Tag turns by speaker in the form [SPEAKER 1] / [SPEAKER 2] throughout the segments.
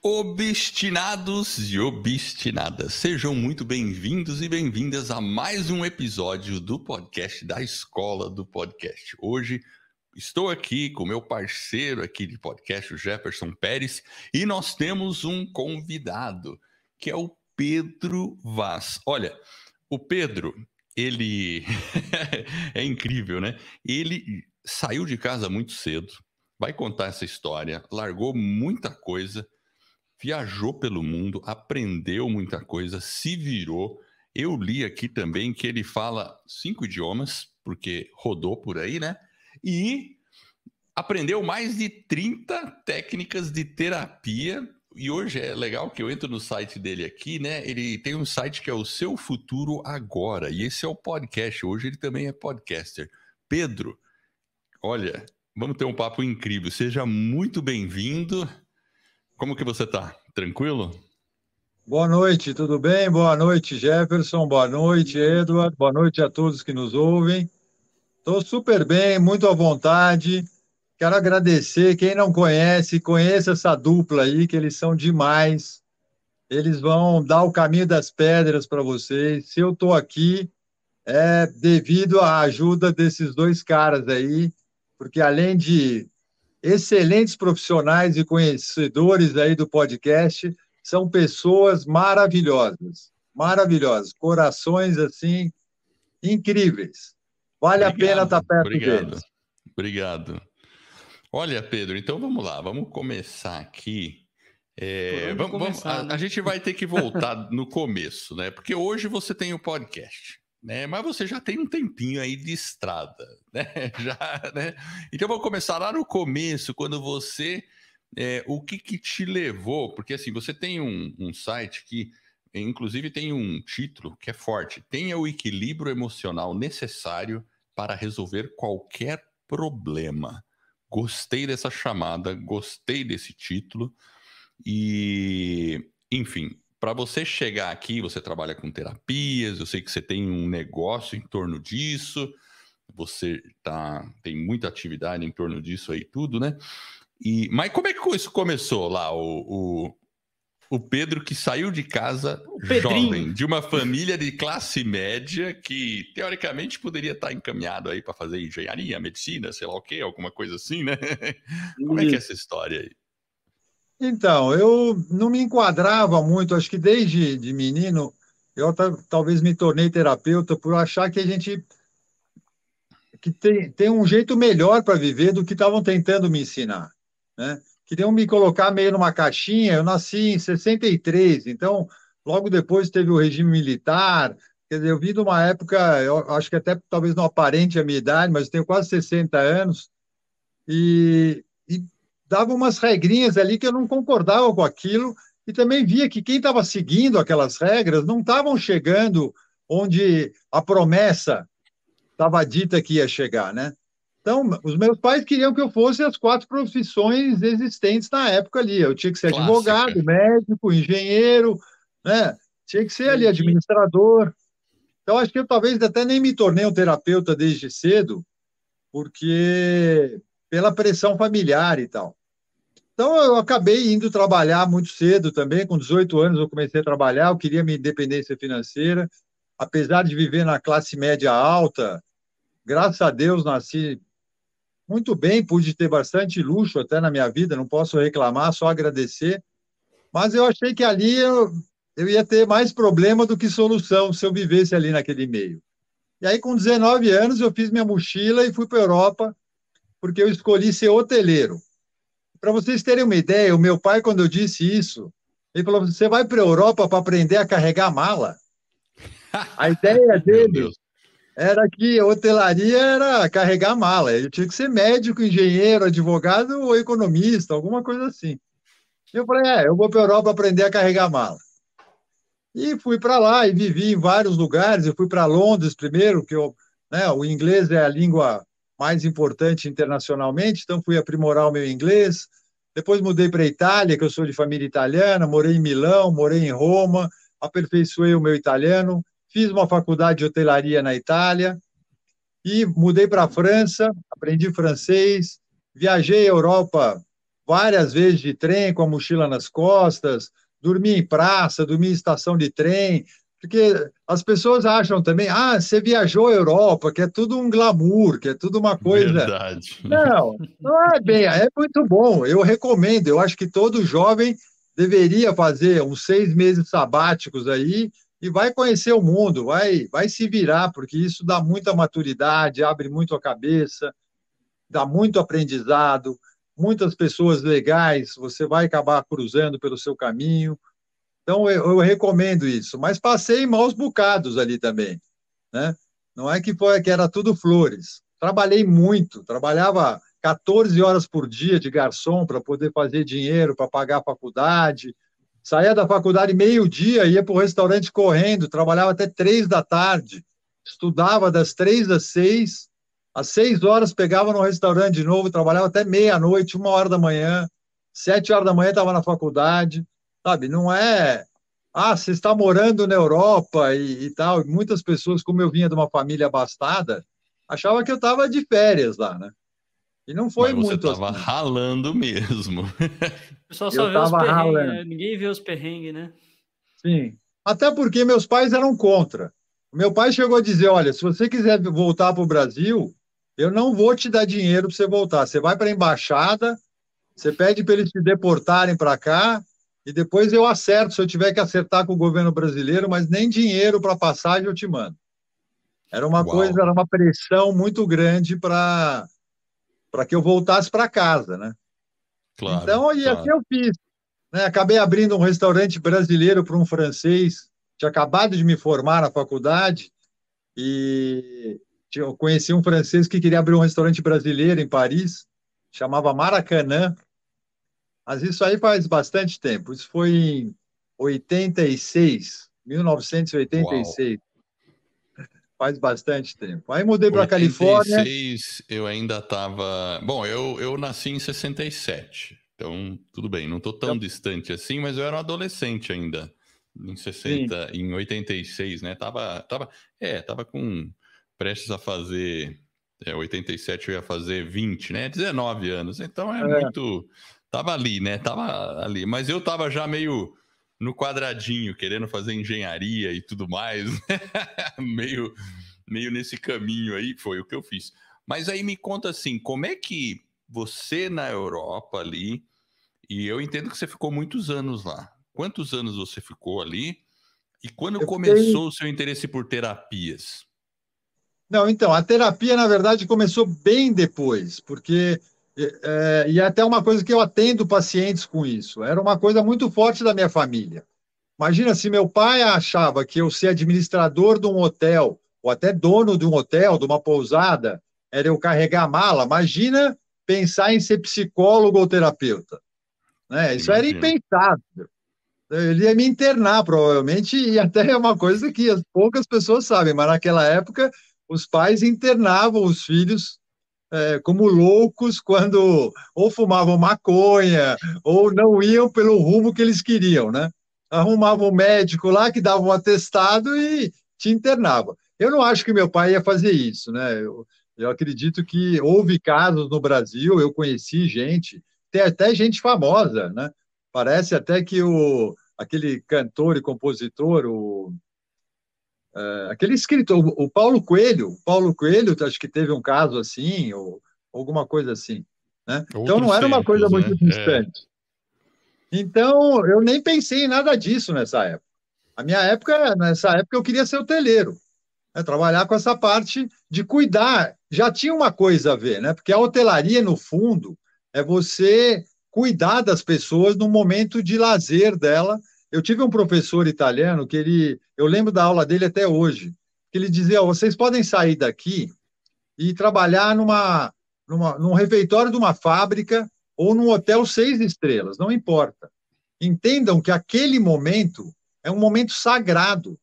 [SPEAKER 1] Obstinados e obstinadas, sejam muito bem-vindos e bem-vindas a mais um episódio do podcast da Escola do Podcast. Hoje estou aqui com meu parceiro aqui de podcast, o Jefferson Pérez, e nós temos um convidado, que é o Pedro Vaz. Olha, o Pedro, ele é incrível, né? Ele saiu de casa muito cedo, vai contar essa história, largou muita coisa, viajou pelo mundo, aprendeu muita coisa, se virou. Eu li aqui também que ele fala cinco idiomas, porque rodou por aí, né? E aprendeu mais de 30 técnicas de terapia. E hoje é legal que eu entro no site dele aqui, né? Ele tem um site que é o Seu Futuro Agora. E esse é o podcast. Hoje ele também é podcaster. Pedro, olha, vamos ter um papo incrível. Seja muito bem-vindo. Como que você tá? Tranquilo?
[SPEAKER 2] Boa noite, tudo bem? Boa noite, Jefferson. Boa noite, Edward. Boa noite a todos que nos ouvem. Estou super bem, muito à vontade. Quero agradecer. Quem não conhece, conheça essa dupla aí, que eles são demais. Eles vão dar o caminho das pedras para vocês. Se eu estou aqui, é devido à ajuda desses dois caras aí, porque além de excelentes profissionais e conhecedores aí do podcast, são pessoas maravilhosas, maravilhosas, corações assim incríveis. Vale obrigado, a pena estar perto
[SPEAKER 1] obrigado,
[SPEAKER 2] deles.
[SPEAKER 1] Obrigado. Olha, Pedro, então vamos lá, vamos começar aqui. É, vamos, começar, vamos, né? a, a, gente vai ter que voltar no começo, né? Porque hoje você tem o podcast né? Mas você já tem um tempinho aí de estrada, né? Já, né? Então vou começar lá no começo, quando você, é, o que, que te levou? Porque assim você tem um, um site que, inclusive, tem um título que é forte: tenha o equilíbrio emocional necessário para resolver qualquer problema. Gostei dessa chamada, gostei desse título e, enfim, para você chegar aqui, você trabalha com terapias, eu sei que você tem um negócio em torno disso, você tá, tem muita atividade em torno disso aí, tudo, né? E, mas como é que isso começou lá? O, o, o Pedro que saiu de casa jovem, de uma família de classe média que teoricamente poderia estar encaminhado aí para fazer engenharia, medicina, sei lá o quê, alguma coisa assim, né? Como é que é essa história aí?
[SPEAKER 2] Então, eu não me enquadrava muito, acho que desde de menino, eu talvez me tornei terapeuta por achar que a gente que tem, tem um jeito melhor para viver do que estavam tentando me ensinar, né? Queriam me colocar meio numa caixinha, eu nasci em 63, então logo depois teve o regime militar, quer dizer, eu vim de uma época, eu acho que até talvez não aparente a minha idade, mas eu tenho quase 60 anos, e, e dava umas regrinhas ali que eu não concordava com aquilo e também via que quem estava seguindo aquelas regras não estavam chegando onde a promessa estava dita que ia chegar, né? Então, os meus pais queriam que eu fosse as quatro profissões existentes na época ali. Eu tinha que ser Clássica. advogado, médico, engenheiro, né? Tinha que ser ali administrador. Então, acho que eu talvez até nem me tornei um terapeuta desde cedo, porque pela pressão familiar e tal. Então, eu acabei indo trabalhar muito cedo também, com 18 anos eu comecei a trabalhar, eu queria minha independência financeira, apesar de viver na classe média alta, graças a Deus nasci muito bem, pude ter bastante luxo até na minha vida, não posso reclamar, só agradecer, mas eu achei que ali eu, eu ia ter mais problema do que solução se eu vivesse ali naquele meio. E aí, com 19 anos, eu fiz minha mochila e fui para a Europa, porque eu escolhi ser hoteleiro. Para vocês terem uma ideia, o meu pai, quando eu disse isso, ele falou: você vai para a Europa para aprender a carregar mala? A ideia dele era que a hotelaria era carregar mala. Eu tinha que ser médico, engenheiro, advogado ou economista, alguma coisa assim. Eu falei: é, eu vou para a Europa aprender a carregar mala. E fui para lá e vivi em vários lugares. Eu fui para Londres primeiro, que eu, né, o inglês é a língua mais importante internacionalmente, então fui aprimorar o meu inglês. Depois mudei para a Itália, que eu sou de família italiana, morei em Milão, morei em Roma, aperfeiçoei o meu italiano, fiz uma faculdade de hotelaria na Itália e mudei para a França, aprendi francês, viajei a Europa várias vezes de trem com a mochila nas costas, dormi em praça, dormi em estação de trem, porque as pessoas acham também, ah, você viajou à Europa, que é tudo um glamour, que é tudo uma coisa.
[SPEAKER 1] Verdade.
[SPEAKER 2] Não, não é bem, é muito bom. Eu recomendo. Eu acho que todo jovem deveria fazer uns seis meses sabáticos aí e vai conhecer o mundo, vai, vai se virar, porque isso dá muita maturidade, abre muito a cabeça, dá muito aprendizado, muitas pessoas legais, você vai acabar cruzando pelo seu caminho. Então, eu, eu recomendo isso. Mas passei maus bocados ali também, né? Não é que foi que era tudo flores. Trabalhei muito, trabalhava 14 horas por dia de garçom para poder fazer dinheiro, para pagar a faculdade. Saía da faculdade meio-dia, ia para o restaurante correndo, trabalhava até três da tarde, estudava das três às seis, às seis horas pegava no restaurante de novo, trabalhava até meia-noite, uma hora da manhã, sete horas da manhã estava na faculdade, sabe? Não é, ah, você está morando na Europa e, e tal. Muitas pessoas, como eu vinha de uma família abastada, achavam que eu estava de férias lá, né? E não foi
[SPEAKER 1] Mas
[SPEAKER 2] você muito.
[SPEAKER 1] Você estava assim. ralando mesmo.
[SPEAKER 3] O pessoal só eu vê os perrengues, né? ninguém vê os perrengues, né?
[SPEAKER 2] Sim. Até porque meus pais eram contra. Meu pai chegou a dizer: olha, se você quiser voltar para o Brasil, eu não vou te dar dinheiro para você voltar. Você vai para a embaixada, você pede para eles te deportarem para cá, e depois eu acerto se eu tiver que acertar com o governo brasileiro, mas nem dinheiro para passagem eu te mando. Era uma Uau. coisa, era uma pressão muito grande para que eu voltasse para casa, né? Claro, então, e claro. assim eu fiz. Né? Acabei abrindo um restaurante brasileiro para um francês, tinha acabado de me formar na faculdade, e eu conheci um francês que queria abrir um restaurante brasileiro em Paris, chamava Maracanã. Mas isso aí faz bastante tempo. Isso foi em 86, 1986. Uau. Faz bastante tempo. Aí mudei para Califórnia.
[SPEAKER 1] 86 eu ainda estava. Bom, eu, eu nasci em 67. Então, tudo bem, não estou tão então... distante assim, mas eu era um adolescente ainda. Em 60, Sim. em 86, né? Tava, tava, é, tava com prestes a fazer. É, 87 eu ia fazer 20, né? 19 anos. Então é, é, muito. Tava ali, né? Tava ali. Mas eu tava já meio no quadradinho, querendo fazer engenharia e tudo mais. meio, meio nesse caminho aí, foi o que eu fiz. Mas aí me conta assim, como é que você na Europa ali, e eu entendo que você ficou muitos anos lá. Quantos anos você ficou ali? E quando eu começou o seu interesse por terapias?
[SPEAKER 2] Não, então, a terapia, na verdade, começou bem depois, porque. É, e é até uma coisa que eu atendo pacientes com isso. Era uma coisa muito forte da minha família. Imagina se meu pai achava que eu ser administrador de um hotel, ou até dono de um hotel, de uma pousada, era eu carregar a mala. Imagina pensar em ser psicólogo ou terapeuta. Né? Isso era impensável. Ele ia me internar, provavelmente, e até é uma coisa que poucas pessoas sabem, mas naquela época os pais internavam os filhos é, como loucos quando ou fumavam maconha ou não iam pelo rumo que eles queriam, né? Arrumavam um médico lá que dava um atestado e te internava. Eu não acho que meu pai ia fazer isso, né? Eu, eu acredito que houve casos no Brasil, eu conheci gente, tem até gente famosa, né? Parece até que o, aquele cantor e compositor, o Uh, aquele escritor, o Paulo Coelho, o Paulo Coelho, acho que teve um caso assim, ou alguma coisa assim. Né? Então não era uma coisa muito né? É. distante. É. Então eu nem pensei em nada disso nessa época. A minha época, nessa época, eu queria ser hoteleiro, né? trabalhar com essa parte de cuidar. Já tinha uma coisa a ver, né? Porque a hotelaria, no fundo, é você cuidar das pessoas no momento de lazer dela eu tive um professor italiano que ele, eu lembro da aula dele até hoje, que ele dizia: oh, vocês podem sair daqui e trabalhar numa, numa, num refeitório de uma fábrica ou num hotel seis estrelas, não importa. Entendam que aquele momento é um momento sagrado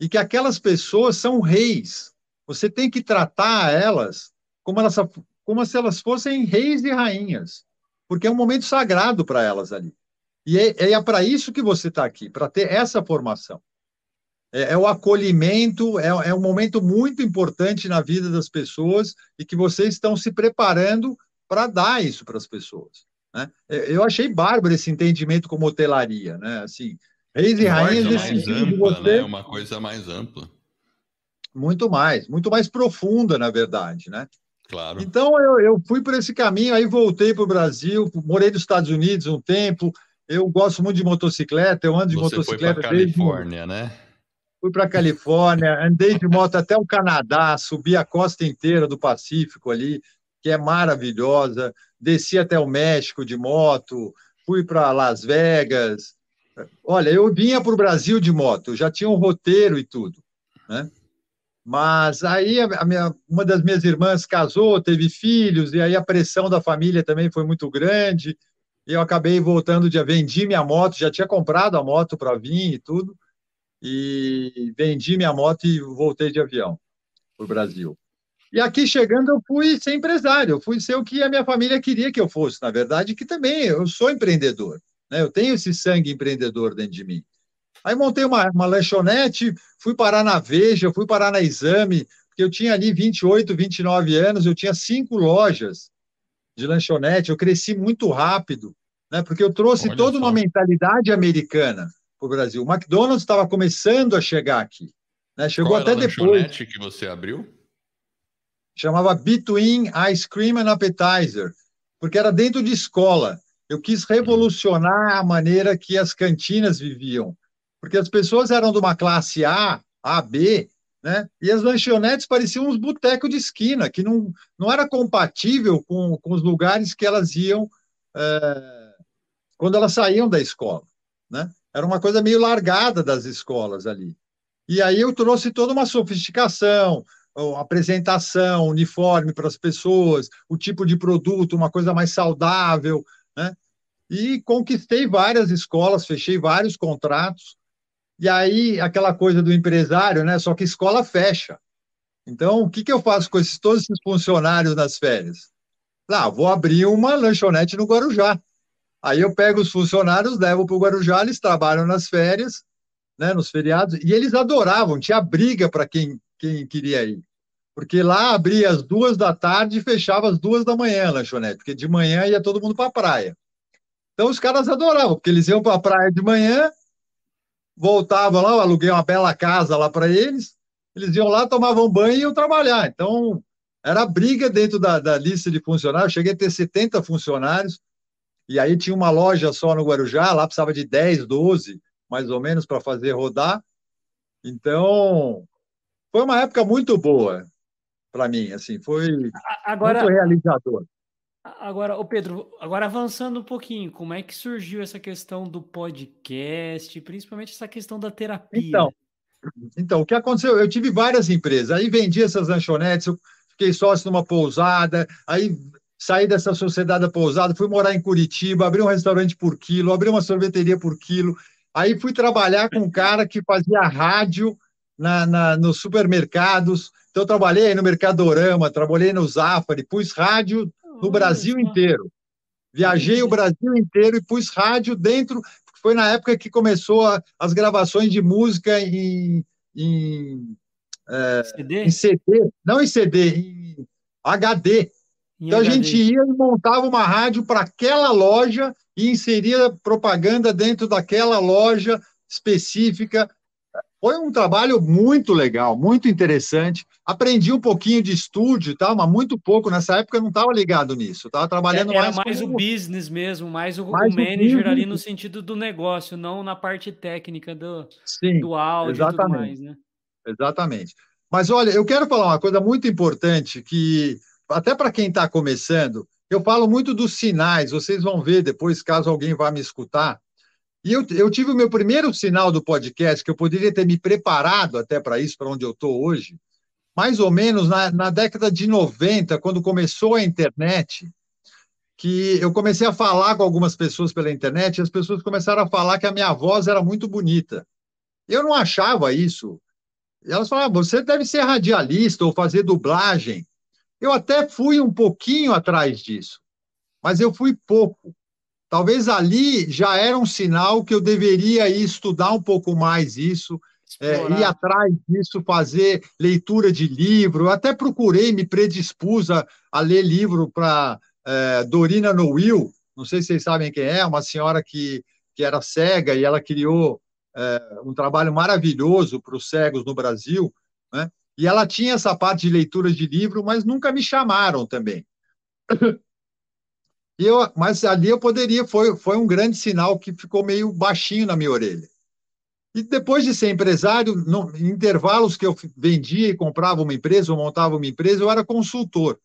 [SPEAKER 2] e que aquelas pessoas são reis. Você tem que tratar elas como, elas, como se elas fossem reis e rainhas, porque é um momento sagrado para elas ali. E é, é para isso que você está aqui, para ter essa formação. É, é o acolhimento, é, é um momento muito importante na vida das pessoas e que vocês estão se preparando para dar isso para as pessoas. Né? Eu achei bárbaro esse entendimento como hotelaria, né? Assim, reis e rainhas
[SPEAKER 1] mais ampla, você... né? Uma coisa mais ampla.
[SPEAKER 2] Muito mais, muito mais profunda, na verdade, né?
[SPEAKER 1] Claro.
[SPEAKER 2] Então eu, eu fui por esse caminho, aí voltei para o Brasil, morei nos Estados Unidos um tempo. Eu gosto muito de motocicleta, eu ando de
[SPEAKER 1] Você
[SPEAKER 2] motocicleta.
[SPEAKER 1] Foi para Califórnia, desde... né?
[SPEAKER 2] Fui para Califórnia, andei de moto até o Canadá, subi a costa inteira do Pacífico ali, que é maravilhosa. Desci até o México de moto, fui para Las Vegas. Olha, eu vinha para o Brasil de moto, já tinha um roteiro e tudo, né? Mas aí a minha, uma das minhas irmãs casou, teve filhos, e aí a pressão da família também foi muito grande. Eu acabei voltando de vendi minha moto, já tinha comprado a moto para vir e tudo, e vendi minha moto e voltei de avião para o Brasil. E aqui chegando eu fui ser empresário, eu fui ser o que a minha família queria que eu fosse, na verdade, que também eu sou empreendedor, né? Eu tenho esse sangue empreendedor dentro de mim. Aí montei uma, uma lanchonete, fui parar na Veja, fui parar na Exame, porque eu tinha ali 28, 29 anos, eu tinha cinco lojas de lanchonete, eu cresci muito rápido, né? porque eu trouxe Olha toda só. uma mentalidade americana para o Brasil. O McDonald's estava começando a chegar aqui. Né? Chegou
[SPEAKER 1] Qual
[SPEAKER 2] até
[SPEAKER 1] era a
[SPEAKER 2] depois.
[SPEAKER 1] lanchonete que você abriu?
[SPEAKER 2] Chamava Between Ice Cream and Appetizer, porque era dentro de escola. Eu quis revolucionar a maneira que as cantinas viviam porque as pessoas eram de uma classe A, A, B, né? E as lanchonetes pareciam uns botecos de esquina, que não, não era compatível com, com os lugares que elas iam é, quando elas saíam da escola, né? Era uma coisa meio largada das escolas ali. E aí eu trouxe toda uma sofisticação, apresentação, uniforme para as pessoas, o tipo de produto, uma coisa mais saudável, né? E conquistei várias escolas, fechei vários contratos, e aí, aquela coisa do empresário, né? Só que escola fecha. Então, o que, que eu faço com esses, todos esses funcionários nas férias? Lá, ah, vou abrir uma lanchonete no Guarujá. Aí eu pego os funcionários, levo para o Guarujá, eles trabalham nas férias, né, nos feriados, e eles adoravam, tinha briga para quem, quem queria ir. Porque lá abria às duas da tarde e fechava às duas da manhã a lanchonete, porque de manhã ia todo mundo para a praia. Então os caras adoravam, porque eles iam para a praia de manhã, voltava lá, eu aluguei uma bela casa lá para eles, eles iam lá, tomavam banho e iam trabalhar. Então, era briga dentro da, da lista de funcionários, cheguei a ter 70 funcionários, e aí tinha uma loja só no Guarujá, lá precisava de 10, 12, mais ou menos, para fazer rodar. Então, foi uma época muito boa para mim, assim, foi Agora, muito realizador.
[SPEAKER 3] Agora, o Pedro, agora avançando um pouquinho, como é que surgiu essa questão do podcast, principalmente essa questão da terapia?
[SPEAKER 2] Então, então o que aconteceu? Eu tive várias empresas, aí vendi essas lanchonetes, eu fiquei sócio numa pousada, aí saí dessa sociedade da pousada, fui morar em Curitiba, abri um restaurante por quilo, abri uma sorveteria por quilo, aí fui trabalhar com um cara que fazia rádio na, na, nos supermercados, então eu trabalhei no Mercadorama, trabalhei no Zafari, pus rádio no Brasil inteiro. Viajei o Brasil inteiro e pus rádio dentro. Foi na época que começou a, as gravações de música em, em, é, CD? em CD, não em CD, em HD. Em então HD. a gente ia e montava uma rádio para aquela loja e inseria propaganda dentro daquela loja específica foi um trabalho muito legal, muito interessante. Aprendi um pouquinho de estúdio e tal, mas muito pouco. Nessa época eu não estava ligado nisso. Estava trabalhando
[SPEAKER 3] Era
[SPEAKER 2] mais.
[SPEAKER 3] mais como... o business mesmo, mais o, mais o manager o ali no sentido do negócio, não na parte técnica do, Sim, do áudio exatamente. e tudo mais, né?
[SPEAKER 2] Exatamente. Mas olha, eu quero falar uma coisa muito importante que, até para quem está começando, eu falo muito dos sinais, vocês vão ver depois, caso alguém vá me escutar e eu, eu tive o meu primeiro sinal do podcast, que eu poderia ter me preparado até para isso, para onde eu estou hoje, mais ou menos na, na década de 90, quando começou a internet, que eu comecei a falar com algumas pessoas pela internet, e as pessoas começaram a falar que a minha voz era muito bonita. Eu não achava isso. Elas falavam, você deve ser radialista ou fazer dublagem. Eu até fui um pouquinho atrás disso, mas eu fui pouco. Talvez ali já era um sinal que eu deveria ir estudar um pouco mais isso, é, ir atrás disso, fazer leitura de livro. Eu até procurei, me predispus a, a ler livro para é, Dorina Noel, não sei se vocês sabem quem é, uma senhora que, que era cega e ela criou é, um trabalho maravilhoso para os cegos no Brasil, né? E ela tinha essa parte de leitura de livro, mas nunca me chamaram também. E eu, mas ali eu poderia, foi, foi um grande sinal que ficou meio baixinho na minha orelha. E depois de ser empresário, no, em intervalos que eu vendia e comprava uma empresa ou montava uma empresa, eu era consultor.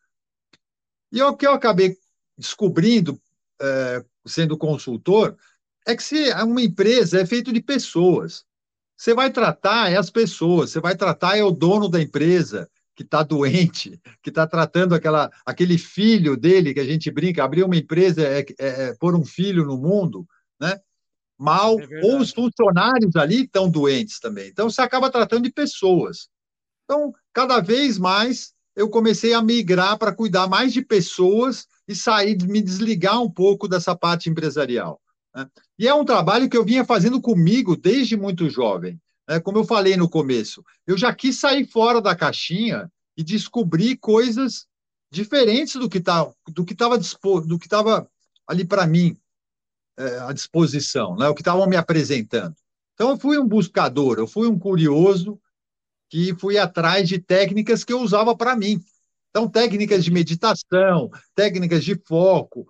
[SPEAKER 2] E o que eu acabei descobrindo, é, sendo consultor, é que se uma empresa é feita de pessoas. Você vai tratar é as pessoas, você vai tratar é o dono da empresa que está doente, que está tratando aquela, aquele filho dele que a gente brinca, abrir uma empresa é, é, é pôr um filho no mundo, né? Mal, é ou os funcionários ali estão doentes também. Então você acaba tratando de pessoas. Então, cada vez mais eu comecei a migrar para cuidar mais de pessoas e sair, me desligar um pouco dessa parte empresarial. Né? E é um trabalho que eu vinha fazendo comigo desde muito jovem. Né? Como eu falei no começo, eu já quis sair fora da caixinha e descobrir coisas diferentes do que tá, do que estava do que estava ali para mim é, à disposição, né? o que estavam me apresentando. Então eu fui um buscador, eu fui um curioso que fui atrás de técnicas que eu usava para mim. Então técnicas de meditação, técnicas de foco,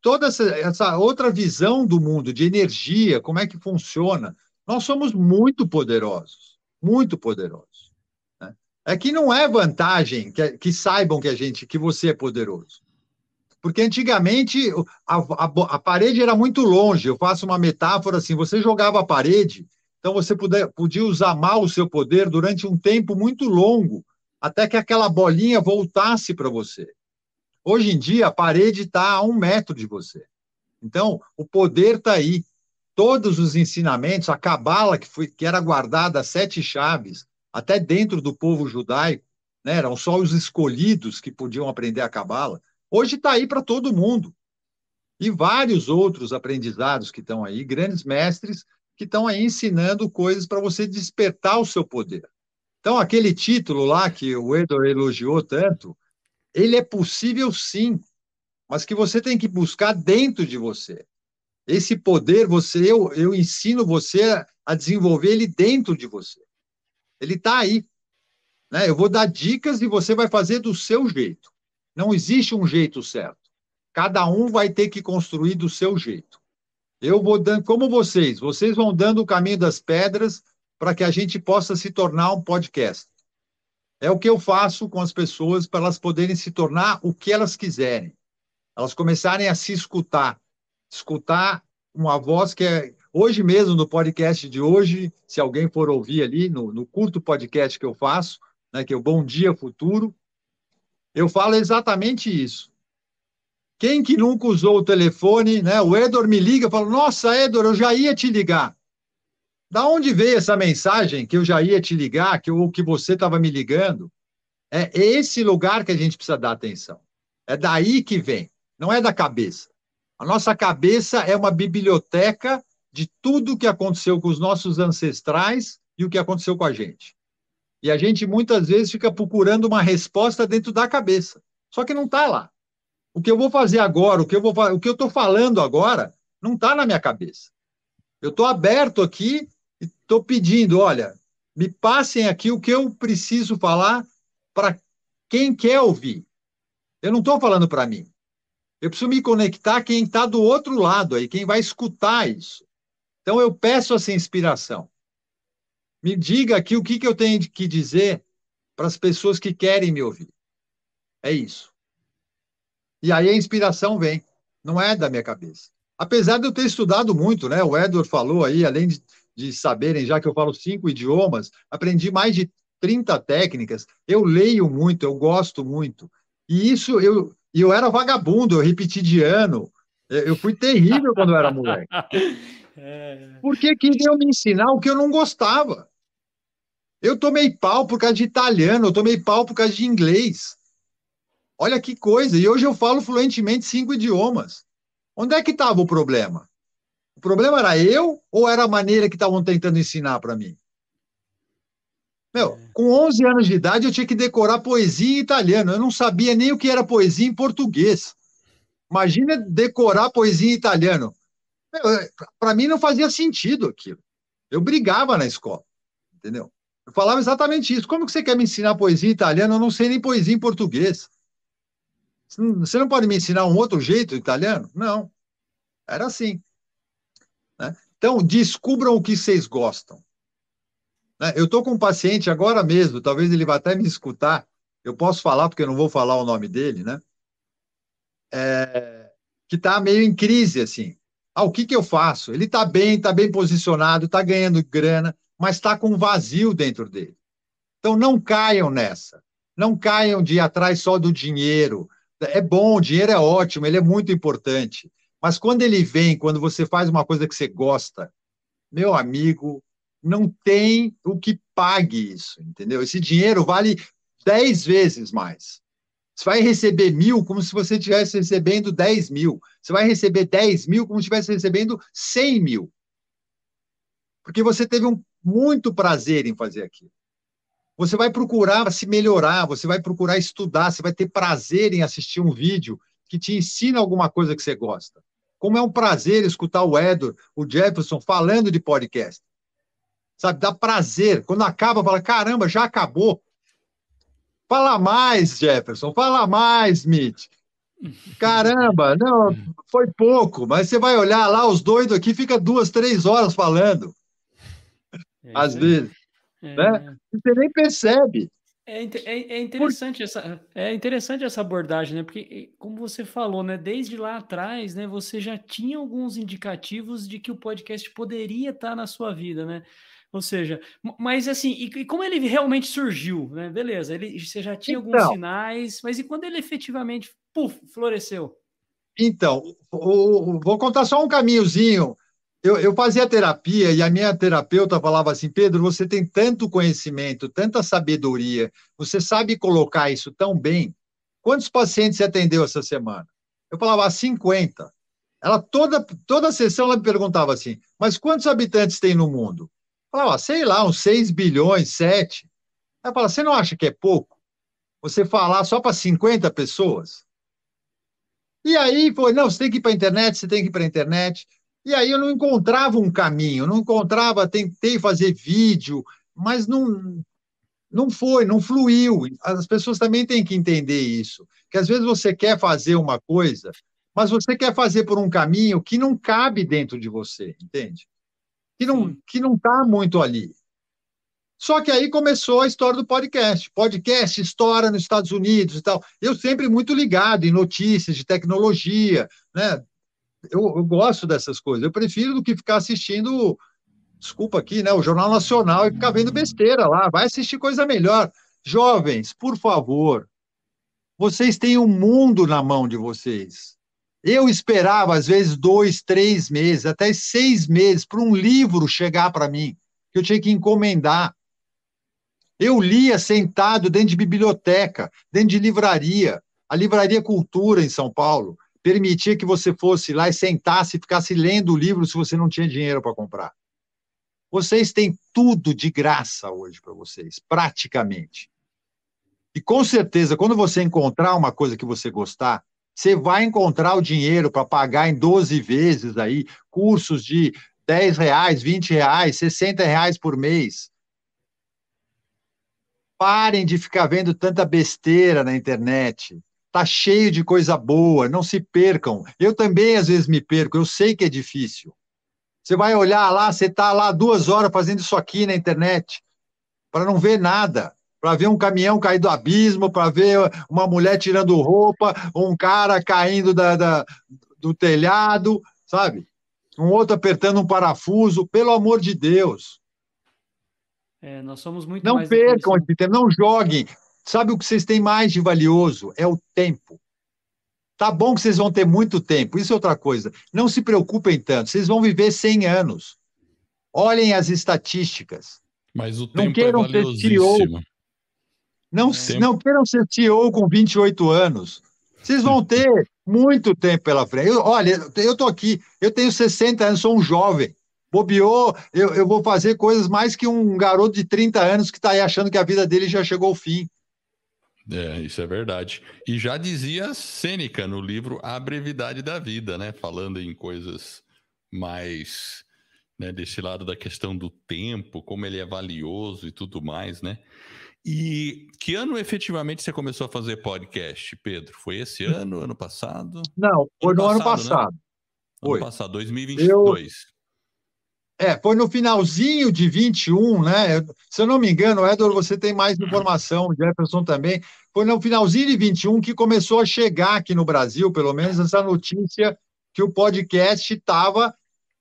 [SPEAKER 2] toda essa, essa, outra visão do mundo, de energia, como é que funciona. Nós somos muito poderosos, muito poderosos. Né? É que não é vantagem que, que, saibam que a gente, que você é poderoso. Porque antigamente a, a, a, parede era muito longe. Eu faço uma metáfora assim: você jogava a parede, então você puder, podia usar mal o seu poder durante um tempo muito longo, até que aquela bolinha voltasse para você. Hoje em dia, a parede está a um metro de você. Então, o poder está aí. Todos os ensinamentos, a cabala que, que era guardada, as sete chaves, até dentro do povo judaico, né, eram só os escolhidos que podiam aprender a cabala. Hoje está aí para todo mundo. E vários outros aprendizados que estão aí, grandes mestres que estão aí ensinando coisas para você despertar o seu poder. Então, aquele título lá que o Edor elogiou tanto, ele é possível sim, mas que você tem que buscar dentro de você. Esse poder, você, eu, eu ensino você a desenvolver ele dentro de você. Ele está aí. Né? Eu vou dar dicas e você vai fazer do seu jeito. Não existe um jeito certo. Cada um vai ter que construir do seu jeito. Eu vou dando, como vocês, vocês vão dando o caminho das pedras para que a gente possa se tornar um podcast. É o que eu faço com as pessoas para elas poderem se tornar o que elas quiserem. Elas começarem a se escutar. Escutar uma voz que é. Hoje mesmo, no podcast de hoje, se alguém for ouvir ali, no, no curto podcast que eu faço, né, que é o Bom Dia Futuro, eu falo exatamente isso. Quem que nunca usou o telefone, né? O Edor me liga fala: Nossa, Edor, eu já ia te ligar. Da onde veio essa mensagem que eu já ia te ligar, que, ou que você estava me ligando? É esse lugar que a gente precisa dar atenção. É daí que vem, não é da cabeça. A nossa cabeça é uma biblioteca de tudo o que aconteceu com os nossos ancestrais e o que aconteceu com a gente. E a gente muitas vezes fica procurando uma resposta dentro da cabeça. Só que não está lá. O que eu vou fazer agora, o que eu vou, o que eu estou falando agora, não está na minha cabeça. Eu estou aberto aqui estou pedindo, olha, me passem aqui o que eu preciso falar para quem quer ouvir. Eu não estou falando para mim. Eu preciso me conectar quem está do outro lado aí, quem vai escutar isso. Então eu peço essa inspiração. Me diga aqui o que, que eu tenho que dizer para as pessoas que querem me ouvir. É isso. E aí a inspiração vem, não é da minha cabeça. Apesar de eu ter estudado muito, né? O Edward falou aí, além de de saberem, já que eu falo cinco idiomas, aprendi mais de 30 técnicas. Eu leio muito, eu gosto muito. E isso, eu, eu era vagabundo, eu repeti de ano. Eu fui terrível quando eu era moleque. É. Porque queriam me ensinar o que eu não gostava. Eu tomei pau por causa de italiano, eu tomei pau por causa de inglês. Olha que coisa. E hoje eu falo fluentemente cinco idiomas. Onde é que estava o problema? O problema era eu ou era a maneira que estavam tentando ensinar para mim? Meu, é. com 11 anos de idade eu tinha que decorar poesia em italiano. Eu não sabia nem o que era poesia em português. Imagina decorar poesia em italiano. Para mim não fazia sentido aquilo. Eu brigava na escola, entendeu? Eu falava exatamente isso. Como que você quer me ensinar poesia em italiano? Eu não sei nem poesia em português. Você não pode me ensinar um outro jeito italiano? Não. Era assim. Né? Então, descubram o que vocês gostam. Né? Eu estou com um paciente agora mesmo, talvez ele vá até me escutar. Eu posso falar, porque eu não vou falar o nome dele, né? É, que está meio em crise, assim. Ah, o que, que eu faço? Ele está bem, está bem posicionado, está ganhando grana, mas está com um vazio dentro dele. Então, não caiam nessa. Não caiam de ir atrás só do dinheiro. É bom, o dinheiro é ótimo, ele é muito importante. Mas quando ele vem, quando você faz uma coisa que você gosta, meu amigo, não tem o que pague isso, entendeu? Esse dinheiro vale dez vezes mais. Você vai receber mil como se você estivesse recebendo dez mil. Você vai receber dez mil como se estivesse recebendo cem mil. Porque você teve um, muito prazer em fazer aquilo. Você vai procurar se melhorar, você vai procurar estudar, você vai ter prazer em assistir um vídeo que te ensina alguma coisa que você gosta. Como é um prazer escutar o Edward, o Jefferson falando de podcast. Sabe, dá prazer. Quando acaba, fala: caramba, já acabou. Fala mais, Jefferson, fala mais, Smith. Caramba, não, foi pouco, mas você vai olhar lá, os doidos aqui fica duas, três horas falando. É, Às vezes. É. Né? Você nem percebe.
[SPEAKER 3] É, é, é, interessante Por... essa, é interessante essa abordagem, né? Porque, como você falou, né? Desde lá atrás, né? Você já tinha alguns indicativos de que o podcast poderia estar na sua vida, né? Ou seja, mas assim, e, e como ele realmente surgiu, né? Beleza, ele, você já tinha então, alguns sinais, mas e quando ele efetivamente, puf, floresceu?
[SPEAKER 2] Então, o, o, vou contar só um caminhozinho eu, eu fazia terapia e a minha terapeuta falava assim: Pedro, você tem tanto conhecimento, tanta sabedoria, você sabe colocar isso tão bem. Quantos pacientes você atendeu essa semana? Eu falava, 50. Ela toda, toda a sessão ela me perguntava assim: mas quantos habitantes tem no mundo? Falava, sei lá, uns 6 bilhões, 7. Ela fala: você não acha que é pouco? Você falar só para 50 pessoas? E aí foi, não, você tem que ir para a internet, você tem que ir para a internet. E aí eu não encontrava um caminho, não encontrava, tentei fazer vídeo, mas não, não foi, não fluiu. As pessoas também têm que entender isso, que às vezes você quer fazer uma coisa, mas você quer fazer por um caminho que não cabe dentro de você, entende? Que não que não está muito ali. Só que aí começou a história do podcast. Podcast estoura nos Estados Unidos e tal. Eu sempre muito ligado em notícias de tecnologia, né? eu, eu, gosto dessas coisas. Eu prefiro do que ficar assistindo, desculpa aqui, né, o Jornal Nacional e ficar vendo besteira lá. Vai assistir coisa melhor. Jovens, por favor, vocês têm um mundo na mão de vocês. Eu esperava, às vezes, dois, três meses, até seis meses, para um livro chegar para mim, que eu tinha que encomendar. Eu lia sentado dentro de biblioteca, dentro de livraria, a Livraria Cultura em São Paulo permitia que você fosse lá e sentasse e ficasse lendo o livro se você não tinha dinheiro para comprar. Vocês têm tudo de graça hoje para vocês, praticamente. E com certeza, quando você encontrar uma coisa que você gostar, você vai encontrar o dinheiro para pagar em 12 vezes aí cursos de 10 reais, 20 reais, 60 reais por mês. Parem de ficar vendo tanta besteira na internet. Tá cheio de coisa boa, não se percam. Eu também às vezes me perco, eu sei que é difícil. Você vai olhar lá, você está lá duas horas fazendo isso aqui na internet, para não ver nada, para ver um caminhão cair do abismo, para ver uma mulher tirando roupa, um cara caindo da, da, do telhado, sabe? Um outro apertando um parafuso, pelo amor de Deus.
[SPEAKER 3] É, nós somos muito
[SPEAKER 2] não percam esse tempo, não joguem. Sabe o que vocês têm mais de valioso? É o tempo. Tá bom que vocês vão ter muito tempo, isso é outra coisa. Não se preocupem tanto, vocês vão viver 100 anos. Olhem as estatísticas.
[SPEAKER 1] Mas o tempo não queiram é valiosíssimo.
[SPEAKER 2] Não, tempo. não queiram ser CEO com 28 anos. Vocês vão ter muito tempo pela frente. Eu, olha, eu estou aqui, eu tenho 60 anos, sou um jovem. Bobeou, eu, eu vou fazer coisas mais que um garoto de 30 anos que está aí achando que a vida dele já chegou ao fim.
[SPEAKER 1] É, isso é verdade. E já dizia Sêneca no livro A Brevidade da Vida, né? Falando em coisas mais né, desse lado da questão do tempo, como ele é valioso e tudo mais, né? E que ano efetivamente você começou a fazer podcast, Pedro? Foi esse ano, ano passado?
[SPEAKER 2] Não, foi ano no passado, ano passado. Né?
[SPEAKER 1] Foi. Ano passado, 2022. Eu...
[SPEAKER 2] É, foi no finalzinho de 21, né? Se eu não me engano, Edward, você tem mais informação, Jefferson também. Foi no finalzinho de 21 que começou a chegar aqui no Brasil, pelo menos, essa notícia que o podcast estava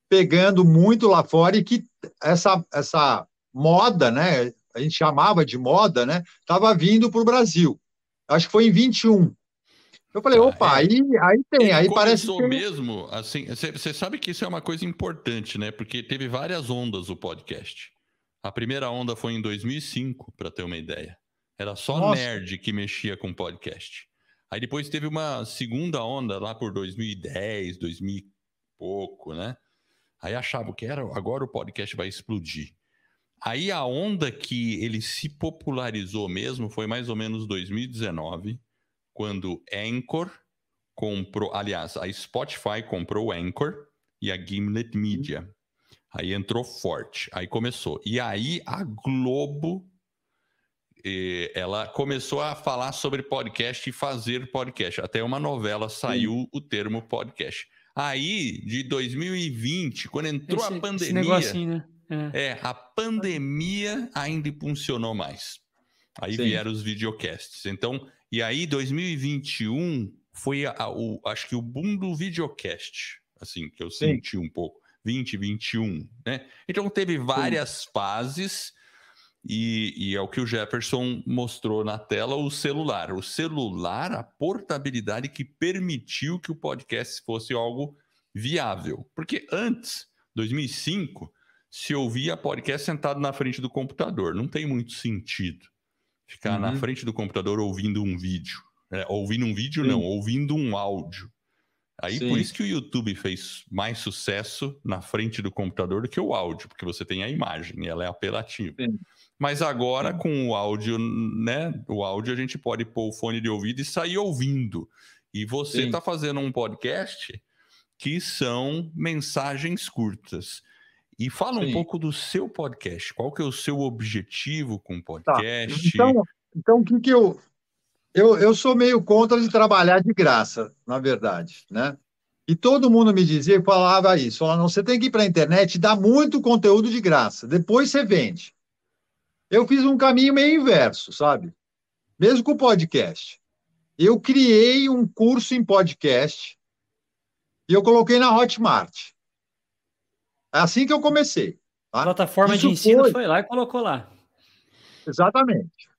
[SPEAKER 2] pegando muito lá fora e que essa, essa moda, né? A gente chamava de moda, né? Estava vindo para o Brasil. Acho que foi em 21. Eu falei, ah, opa, é. aí, aí tem, Ele aí parece
[SPEAKER 1] que... mesmo, assim, você sabe que isso é uma coisa importante, né? Porque teve várias ondas o podcast. A primeira onda foi em 2005, para ter uma ideia. Era só Nossa. nerd que mexia com podcast. Aí depois teve uma segunda onda lá por 2010, 2000 e pouco, né? Aí achava que era, agora o podcast vai explodir. Aí a onda que ele se popularizou mesmo foi mais ou menos 2019 quando Anchor comprou, aliás, a Spotify comprou o Anchor e a Gimlet Media. Aí entrou forte, aí começou. E aí a Globo eh, ela começou a falar sobre podcast e fazer podcast. Até uma novela saiu Sim. o termo podcast. Aí, de 2020, quando entrou esse, a pandemia. Né? É. é. a pandemia ainda impulsionou mais. Aí Sim. vieram os videocasts. Então, e aí, 2021 foi, a, a, o, acho que o boom do videocast, assim, que eu Sim. senti um pouco. 2021, né? Então, teve várias Sim. fases. E, e, é o que o Jefferson mostrou na tela, o celular. O celular, a portabilidade que permitiu que o podcast fosse algo viável. Porque antes, 2005, se ouvia podcast sentado na frente do computador. Não tem muito sentido ficar uhum. na frente do computador ouvindo um vídeo. É, ouvindo um vídeo, Sim. não, ouvindo um áudio. Aí Sim. por isso que o YouTube fez mais sucesso na frente do computador do que o áudio, porque você tem a imagem e ela é apelativa. Sim. Mas agora com o áudio, né? O áudio a gente pode pôr o fone de ouvido e sair ouvindo. E você está fazendo um podcast que são mensagens curtas. E fala Sim. um pouco do seu podcast. Qual que é o seu objetivo com o tá. podcast?
[SPEAKER 2] Tá. Então, então o que, que eu, eu... Eu sou meio contra de trabalhar de graça, na verdade, né? E todo mundo me dizia, falava isso, falava, não, você tem que ir para a internet e dar muito conteúdo de graça, depois você vende. Eu fiz um caminho meio inverso, sabe? Mesmo com o podcast. Eu criei um curso em podcast e eu coloquei na Hotmart. É assim que eu comecei.
[SPEAKER 3] Tá? A plataforma Isso de ensino foi... foi lá e colocou lá.
[SPEAKER 2] Exatamente.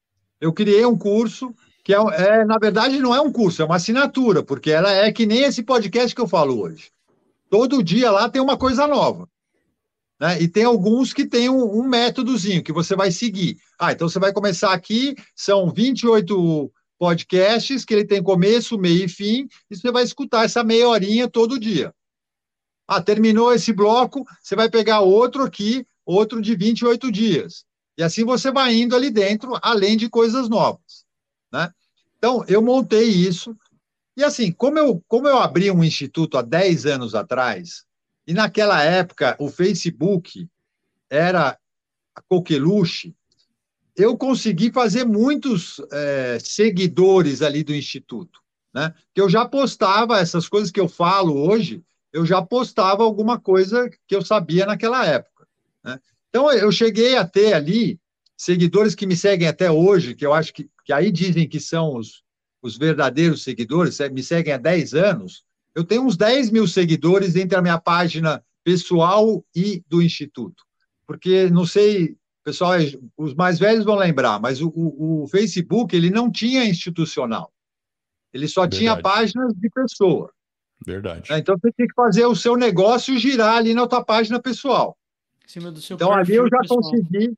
[SPEAKER 2] Eu criei um curso que é, é, na verdade, não é um curso, é uma assinatura, porque ela é que nem esse podcast que eu falo hoje. Todo dia lá tem uma coisa nova. Né? E tem alguns que tem um, um métodozinho que você vai seguir. Ah, então você vai começar aqui, são 28 podcasts que ele tem começo, meio e fim, e você vai escutar essa meia horinha todo dia. Ah, terminou esse bloco, você vai pegar outro aqui, outro de 28 dias. E assim você vai indo ali dentro, além de coisas novas. Né? Então, eu montei isso. E assim, como eu, como eu abri um instituto há 10 anos atrás, e naquela época o Facebook era a coqueluche, eu consegui fazer muitos é, seguidores ali do Instituto. Né? Que eu já postava essas coisas que eu falo hoje, eu já postava alguma coisa que eu sabia naquela época. Né? Então, eu cheguei a ter ali seguidores que me seguem até hoje, que eu acho que, que aí dizem que são os, os verdadeiros seguidores, me seguem há 10 anos. Eu tenho uns 10 mil seguidores entre a minha página pessoal e do Instituto. Porque, não sei, pessoal, os mais velhos vão lembrar, mas o, o, o Facebook ele não tinha institucional. Ele só Verdade. tinha páginas de pessoa.
[SPEAKER 1] Verdade.
[SPEAKER 2] É, então você tem que fazer o seu negócio girar ali na tua página pessoal. então ali eu já pessoal. consegui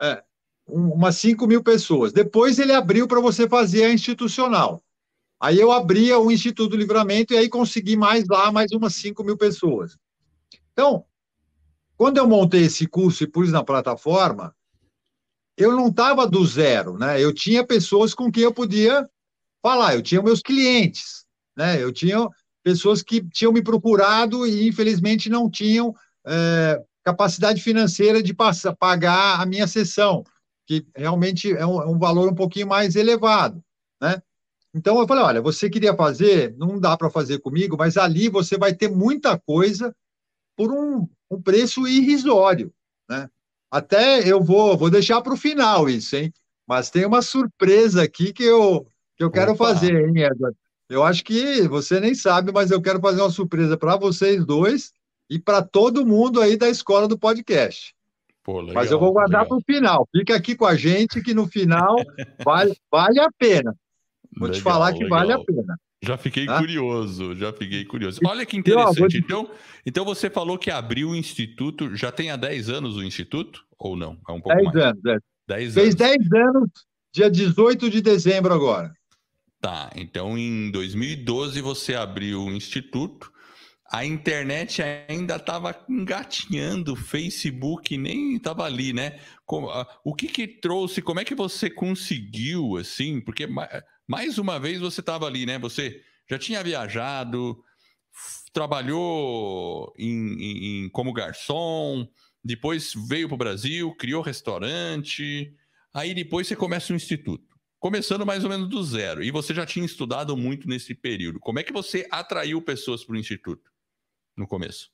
[SPEAKER 2] é, umas 5 mil pessoas. Depois ele abriu para você fazer a institucional. Aí eu abria o Instituto do Livramento e aí consegui mais lá, mais umas 5 mil pessoas. Então, quando eu montei esse curso e pus na plataforma, eu não estava do zero, né? Eu tinha pessoas com quem eu podia falar, eu tinha meus clientes, né? Eu tinha pessoas que tinham me procurado e infelizmente não tinham é, capacidade financeira de passar, pagar a minha sessão, que realmente é um, é um valor um pouquinho mais elevado, né? Então eu falei, olha, você queria fazer, não dá para fazer comigo, mas ali você vai ter muita coisa por um, um preço irrisório, né? Até eu vou, vou deixar para o final isso, hein? Mas tem uma surpresa aqui que eu, que eu quero Opa. fazer, hein, Edward? Eu acho que você nem sabe, mas eu quero fazer uma surpresa para vocês dois e para todo mundo aí da escola do podcast. Pô, legal, mas eu vou guardar para o final. Fica aqui com a gente que no final vale, vale a pena. Vou legal, te falar que legal. vale a pena.
[SPEAKER 1] Já fiquei tá? curioso, já fiquei curioso. Olha que interessante. Então, então você falou que abriu o Instituto, já tem há 10 anos o Instituto? Ou não? É um pouco 10 mais.
[SPEAKER 2] anos, é. 10 Fez 10 anos, dia 18 de dezembro agora.
[SPEAKER 1] Tá, então em 2012 você abriu o Instituto, a internet ainda estava engatinhando, o Facebook nem estava ali, né? O que que trouxe, como é que você conseguiu, assim, porque mais uma vez você estava ali, né? Você já tinha viajado, trabalhou em, em, como garçom, depois veio para o Brasil, criou restaurante, aí depois você começa um instituto começando mais ou menos do zero, e você já tinha estudado muito nesse período. Como é que você atraiu pessoas para o Instituto no começo?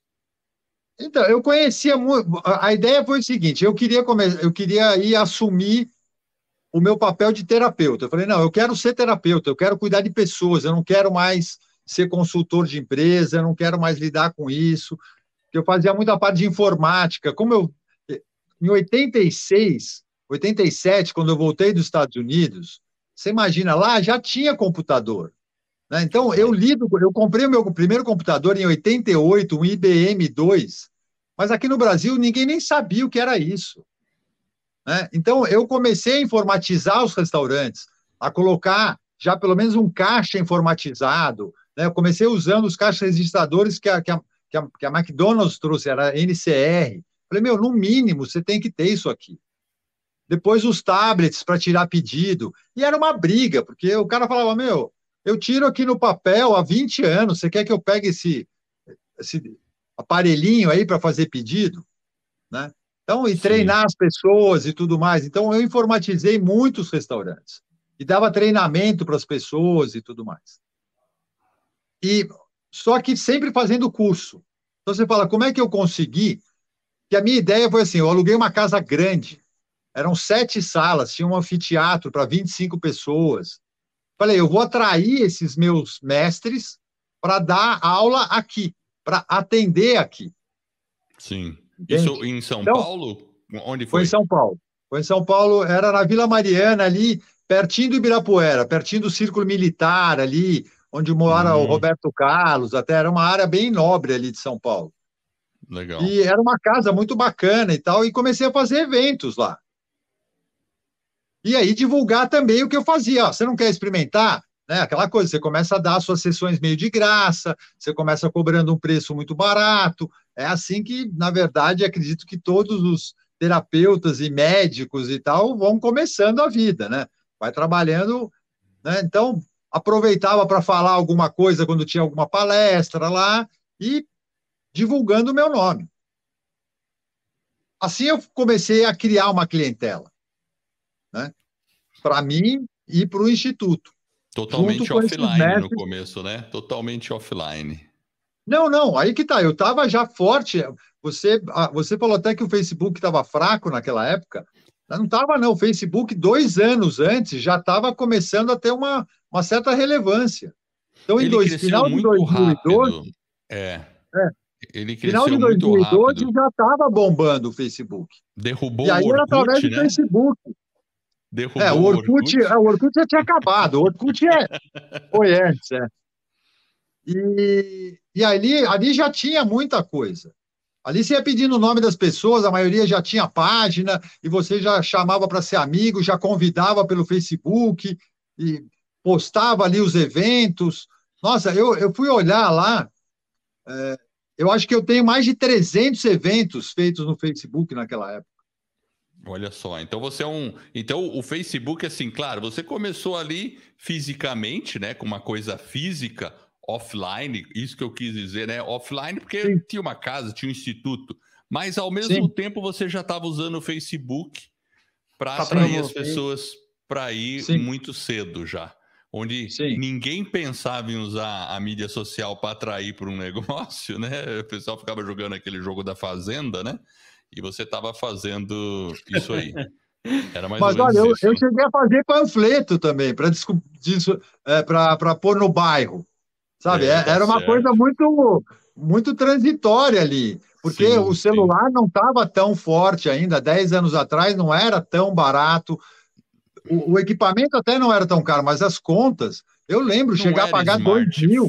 [SPEAKER 2] Então, eu conhecia muito. A ideia foi o seguinte: eu queria, come... eu queria ir assumir o meu papel de terapeuta. Eu falei, não, eu quero ser terapeuta, eu quero cuidar de pessoas, eu não quero mais ser consultor de empresa, eu não quero mais lidar com isso. Eu fazia muita parte de informática. Como eu. Em 86, 87, quando eu voltei dos Estados Unidos, você imagina, lá já tinha computador. Né? Então, eu lido, eu comprei o meu primeiro computador em 88, um IBM 2, mas aqui no Brasil ninguém nem sabia o que era isso. Né? Então, eu comecei a informatizar os restaurantes, a colocar já pelo menos um caixa informatizado. Né? Eu comecei usando os caixas registradores que a, que a, que a, que a McDonald's trouxe, era NCR. Falei, meu, no mínimo, você tem que ter isso aqui depois os tablets para tirar pedido. E era uma briga, porque o cara falava: Meu, eu tiro aqui no papel há 20 anos, você quer que eu pegue esse, esse aparelhinho aí para fazer pedido? Né? Então, e Sim. treinar as pessoas e tudo mais. Então, eu informatizei muitos restaurantes e dava treinamento para as pessoas e tudo mais. E só que sempre fazendo curso. Então você fala, como é que eu consegui? Que a minha ideia foi assim, eu aluguei uma casa grande, eram sete salas, tinha um anfiteatro para 25 pessoas. Falei, eu vou atrair esses meus mestres para dar aula aqui, para atender aqui.
[SPEAKER 1] Sim. Entende? Isso em São então, Paulo? Onde foi?
[SPEAKER 2] Foi em São Paulo. Foi em São Paulo, era na Vila Mariana, ali, pertinho do Ibirapuera, pertinho do Círculo Militar, ali, onde mora o uhum. Roberto Carlos, até era uma área bem nobre ali de São Paulo.
[SPEAKER 1] Legal.
[SPEAKER 2] E era uma casa muito bacana e tal, e comecei a fazer eventos lá. E aí divulgar também o que eu fazia. Ó, você não quer experimentar? Né? Aquela coisa, você começa a dar suas sessões meio de graça, você começa cobrando um preço muito barato. É assim que, na verdade, acredito que todos os terapeutas e médicos e tal vão começando a vida, né? Vai trabalhando, né? Então, aproveitava para falar alguma coisa quando tinha alguma palestra lá e divulgando o meu nome. Assim eu comecei a criar uma clientela né? Para mim e para o Instituto.
[SPEAKER 1] Totalmente offline no começo, né? Totalmente offline.
[SPEAKER 2] Não, não, aí que tá. Eu estava já forte. Você, você falou até que o Facebook estava fraco naquela época. Não estava, não. O Facebook, dois anos antes, já estava começando a ter uma, uma certa relevância. Então, em dois, final de 2012. Rápido.
[SPEAKER 1] É. é.
[SPEAKER 2] Ele cresceu final de 2012 já estava bombando o Facebook.
[SPEAKER 1] Derrubou
[SPEAKER 2] e aí
[SPEAKER 1] o Orkut,
[SPEAKER 2] através
[SPEAKER 1] né?
[SPEAKER 2] do Facebook. Derrubou é, o Orkut, Orkut? É, o Orkut já tinha acabado. O Orkut é, foi antes, é. E, e ali, ali já tinha muita coisa. Ali você ia pedindo o nome das pessoas, a maioria já tinha página, e você já chamava para ser amigo, já convidava pelo Facebook, e postava ali os eventos. Nossa, eu, eu fui olhar lá, é, eu acho que eu tenho mais de 300 eventos feitos no Facebook naquela época.
[SPEAKER 1] Olha só, então você é um. Então o Facebook, assim, claro, você começou ali fisicamente, né? Com uma coisa física, offline, isso que eu quis dizer, né? Offline, porque Sim. tinha uma casa, tinha um instituto. Mas ao mesmo Sim. tempo você já estava usando o Facebook para atrair as pessoas para ir Sim. muito cedo já. Onde ninguém pensava em usar a mídia social para atrair para um negócio, né? O pessoal ficava jogando aquele jogo da Fazenda, né? E você estava fazendo isso aí.
[SPEAKER 2] Era mais Mas olha, eu, eu, cheguei a fazer panfleto também, para é, para pôr no bairro. Sabe? É, tá Era uma certo. coisa muito, muito transitória ali. Porque sim, o celular sim. não estava tão forte ainda, 10 anos atrás não era tão barato. O, o, equipamento até não era tão caro, mas as contas, eu lembro, não chegar a pagar 2 mil.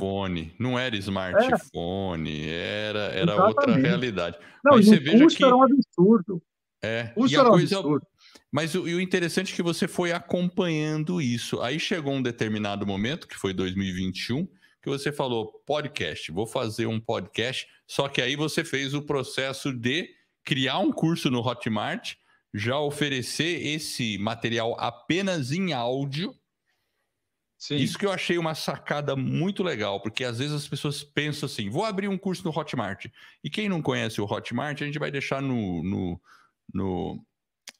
[SPEAKER 1] Não era smartphone, é. era, era outra realidade.
[SPEAKER 2] Não, mas você veja que... era um absurdo.
[SPEAKER 1] É, custo era um coisa... absurdo. Mas o, o, interessante é que você foi acompanhando isso. Aí chegou um determinado momento, que foi 2021, que você falou podcast, vou fazer um podcast, só que aí você fez o processo de criar um curso no Hotmart, já oferecer esse material apenas em áudio. Sim. Isso que eu achei uma sacada muito legal, porque às vezes as pessoas pensam assim: vou abrir um curso no Hotmart. E quem não conhece o Hotmart, a gente vai deixar no, no, no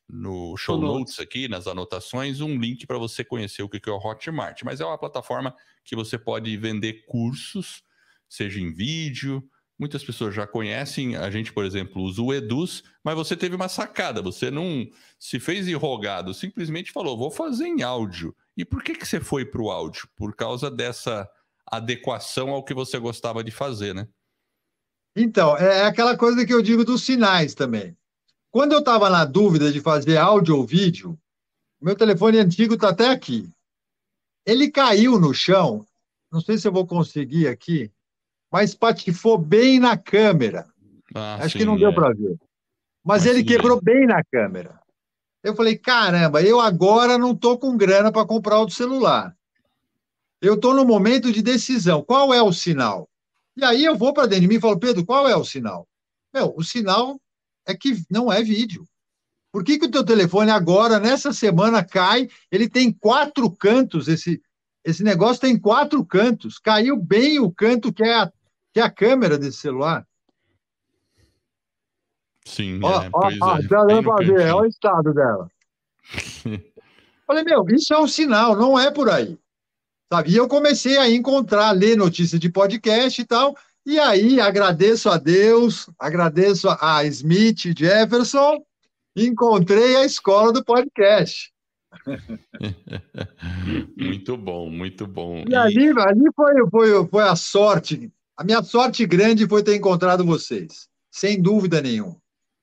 [SPEAKER 1] no show notes aqui, nas anotações, um link para você conhecer o que é o Hotmart. Mas é uma plataforma que você pode vender cursos, seja em vídeo. Muitas pessoas já conhecem, a gente, por exemplo, usa o Eduz, mas você teve uma sacada, você não se fez enrogado, simplesmente falou, vou fazer em áudio. E por que, que você foi para o áudio? Por causa dessa adequação ao que você gostava de fazer, né?
[SPEAKER 2] Então, é aquela coisa que eu digo dos sinais também. Quando eu estava na dúvida de fazer áudio ou vídeo, meu telefone antigo está até aqui. Ele caiu no chão, não sei se eu vou conseguir aqui, mas patifou bem na câmera. Ah, Acho sim, que não é. deu para ver. Mas, mas ele quebrou bem. bem na câmera. Eu falei, caramba, eu agora não estou com grana para comprar outro celular. Eu estou no momento de decisão. Qual é o sinal? E aí eu vou para dentro de mim e falo, Pedro, qual é o sinal? Meu, o sinal é que não é vídeo. Por que, que o teu telefone agora, nessa semana, cai? Ele tem quatro cantos, esse, esse negócio tem quatro cantos. Caiu bem o canto que é a, que é a câmera desse celular.
[SPEAKER 1] Sim,
[SPEAKER 2] ó, é, ó, ó, é. Dá para ver, olha o estado dela. Falei, meu, isso é um sinal, não é por aí. Sabe? E eu comecei a encontrar, ler notícias de podcast e tal, e aí, agradeço a Deus, agradeço a Smith Jefferson, encontrei a escola do podcast.
[SPEAKER 1] muito bom, muito bom.
[SPEAKER 2] E, e... ali, ali foi, foi, foi a sorte, a minha sorte grande foi ter encontrado vocês, sem dúvida nenhuma,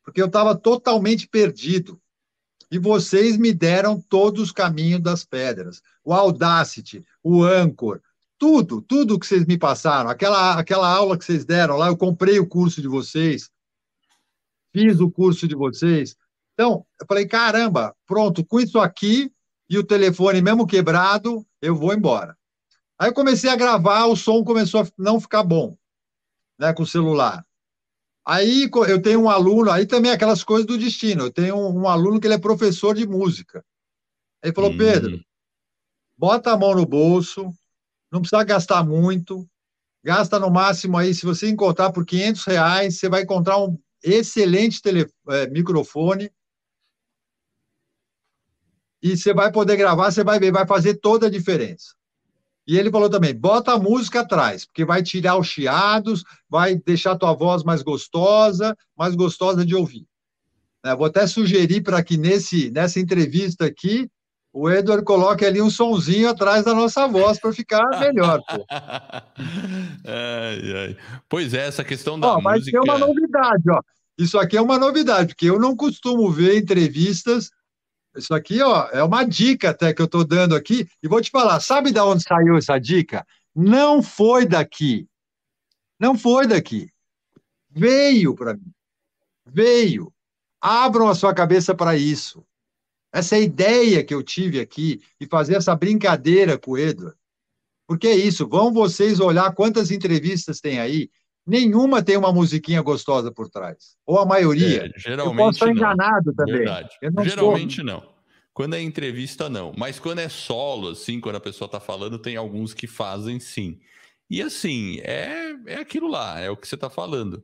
[SPEAKER 2] porque eu estava totalmente perdido. E vocês me deram todos os caminhos das pedras. O Audacity, o Anchor, tudo, tudo que vocês me passaram, aquela, aquela aula que vocês deram lá, eu comprei o curso de vocês, fiz o curso de vocês. Então, eu falei, caramba, pronto, com isso aqui e o telefone mesmo quebrado, eu vou embora. Aí eu comecei a gravar, o som começou a não ficar bom, né, com o celular. Aí eu tenho um aluno, aí também aquelas coisas do destino. Eu tenho um, um aluno que ele é professor de música. Ele falou, hum. Pedro, bota a mão no bolso, não precisa gastar muito, gasta no máximo aí, se você encontrar por 500 reais, você vai encontrar um excelente tele, é, microfone e você vai poder gravar, você vai ver, vai fazer toda a diferença. E ele falou também, bota a música atrás, porque vai tirar os chiados, vai deixar a tua voz mais gostosa, mais gostosa de ouvir. É, vou até sugerir para que nesse, nessa entrevista aqui, o Edward coloque ali um sonzinho atrás da nossa voz para ficar melhor.
[SPEAKER 1] Ai, ai. Pois é, essa questão da ó, música...
[SPEAKER 2] Mas tem uma novidade, ó. Isso aqui é uma novidade, porque eu não costumo ver entrevistas. Isso aqui, ó, é uma dica até que eu estou dando aqui. E vou te falar, sabe de onde saiu essa dica? Não foi daqui. Não foi daqui. Veio para mim. Veio. Abram a sua cabeça para isso. Essa ideia que eu tive aqui e fazer essa brincadeira com o Edward. Porque é isso, vão vocês olhar quantas entrevistas tem aí. Nenhuma tem uma musiquinha gostosa por trás. Ou a maioria. É,
[SPEAKER 1] geralmente eu posso estar
[SPEAKER 2] enganado também.
[SPEAKER 1] Verdade. Não geralmente sou... não. Quando é entrevista, não. Mas quando é solo, assim, quando a pessoa está falando, tem alguns que fazem sim. E assim, é, é aquilo lá, é o que você está falando.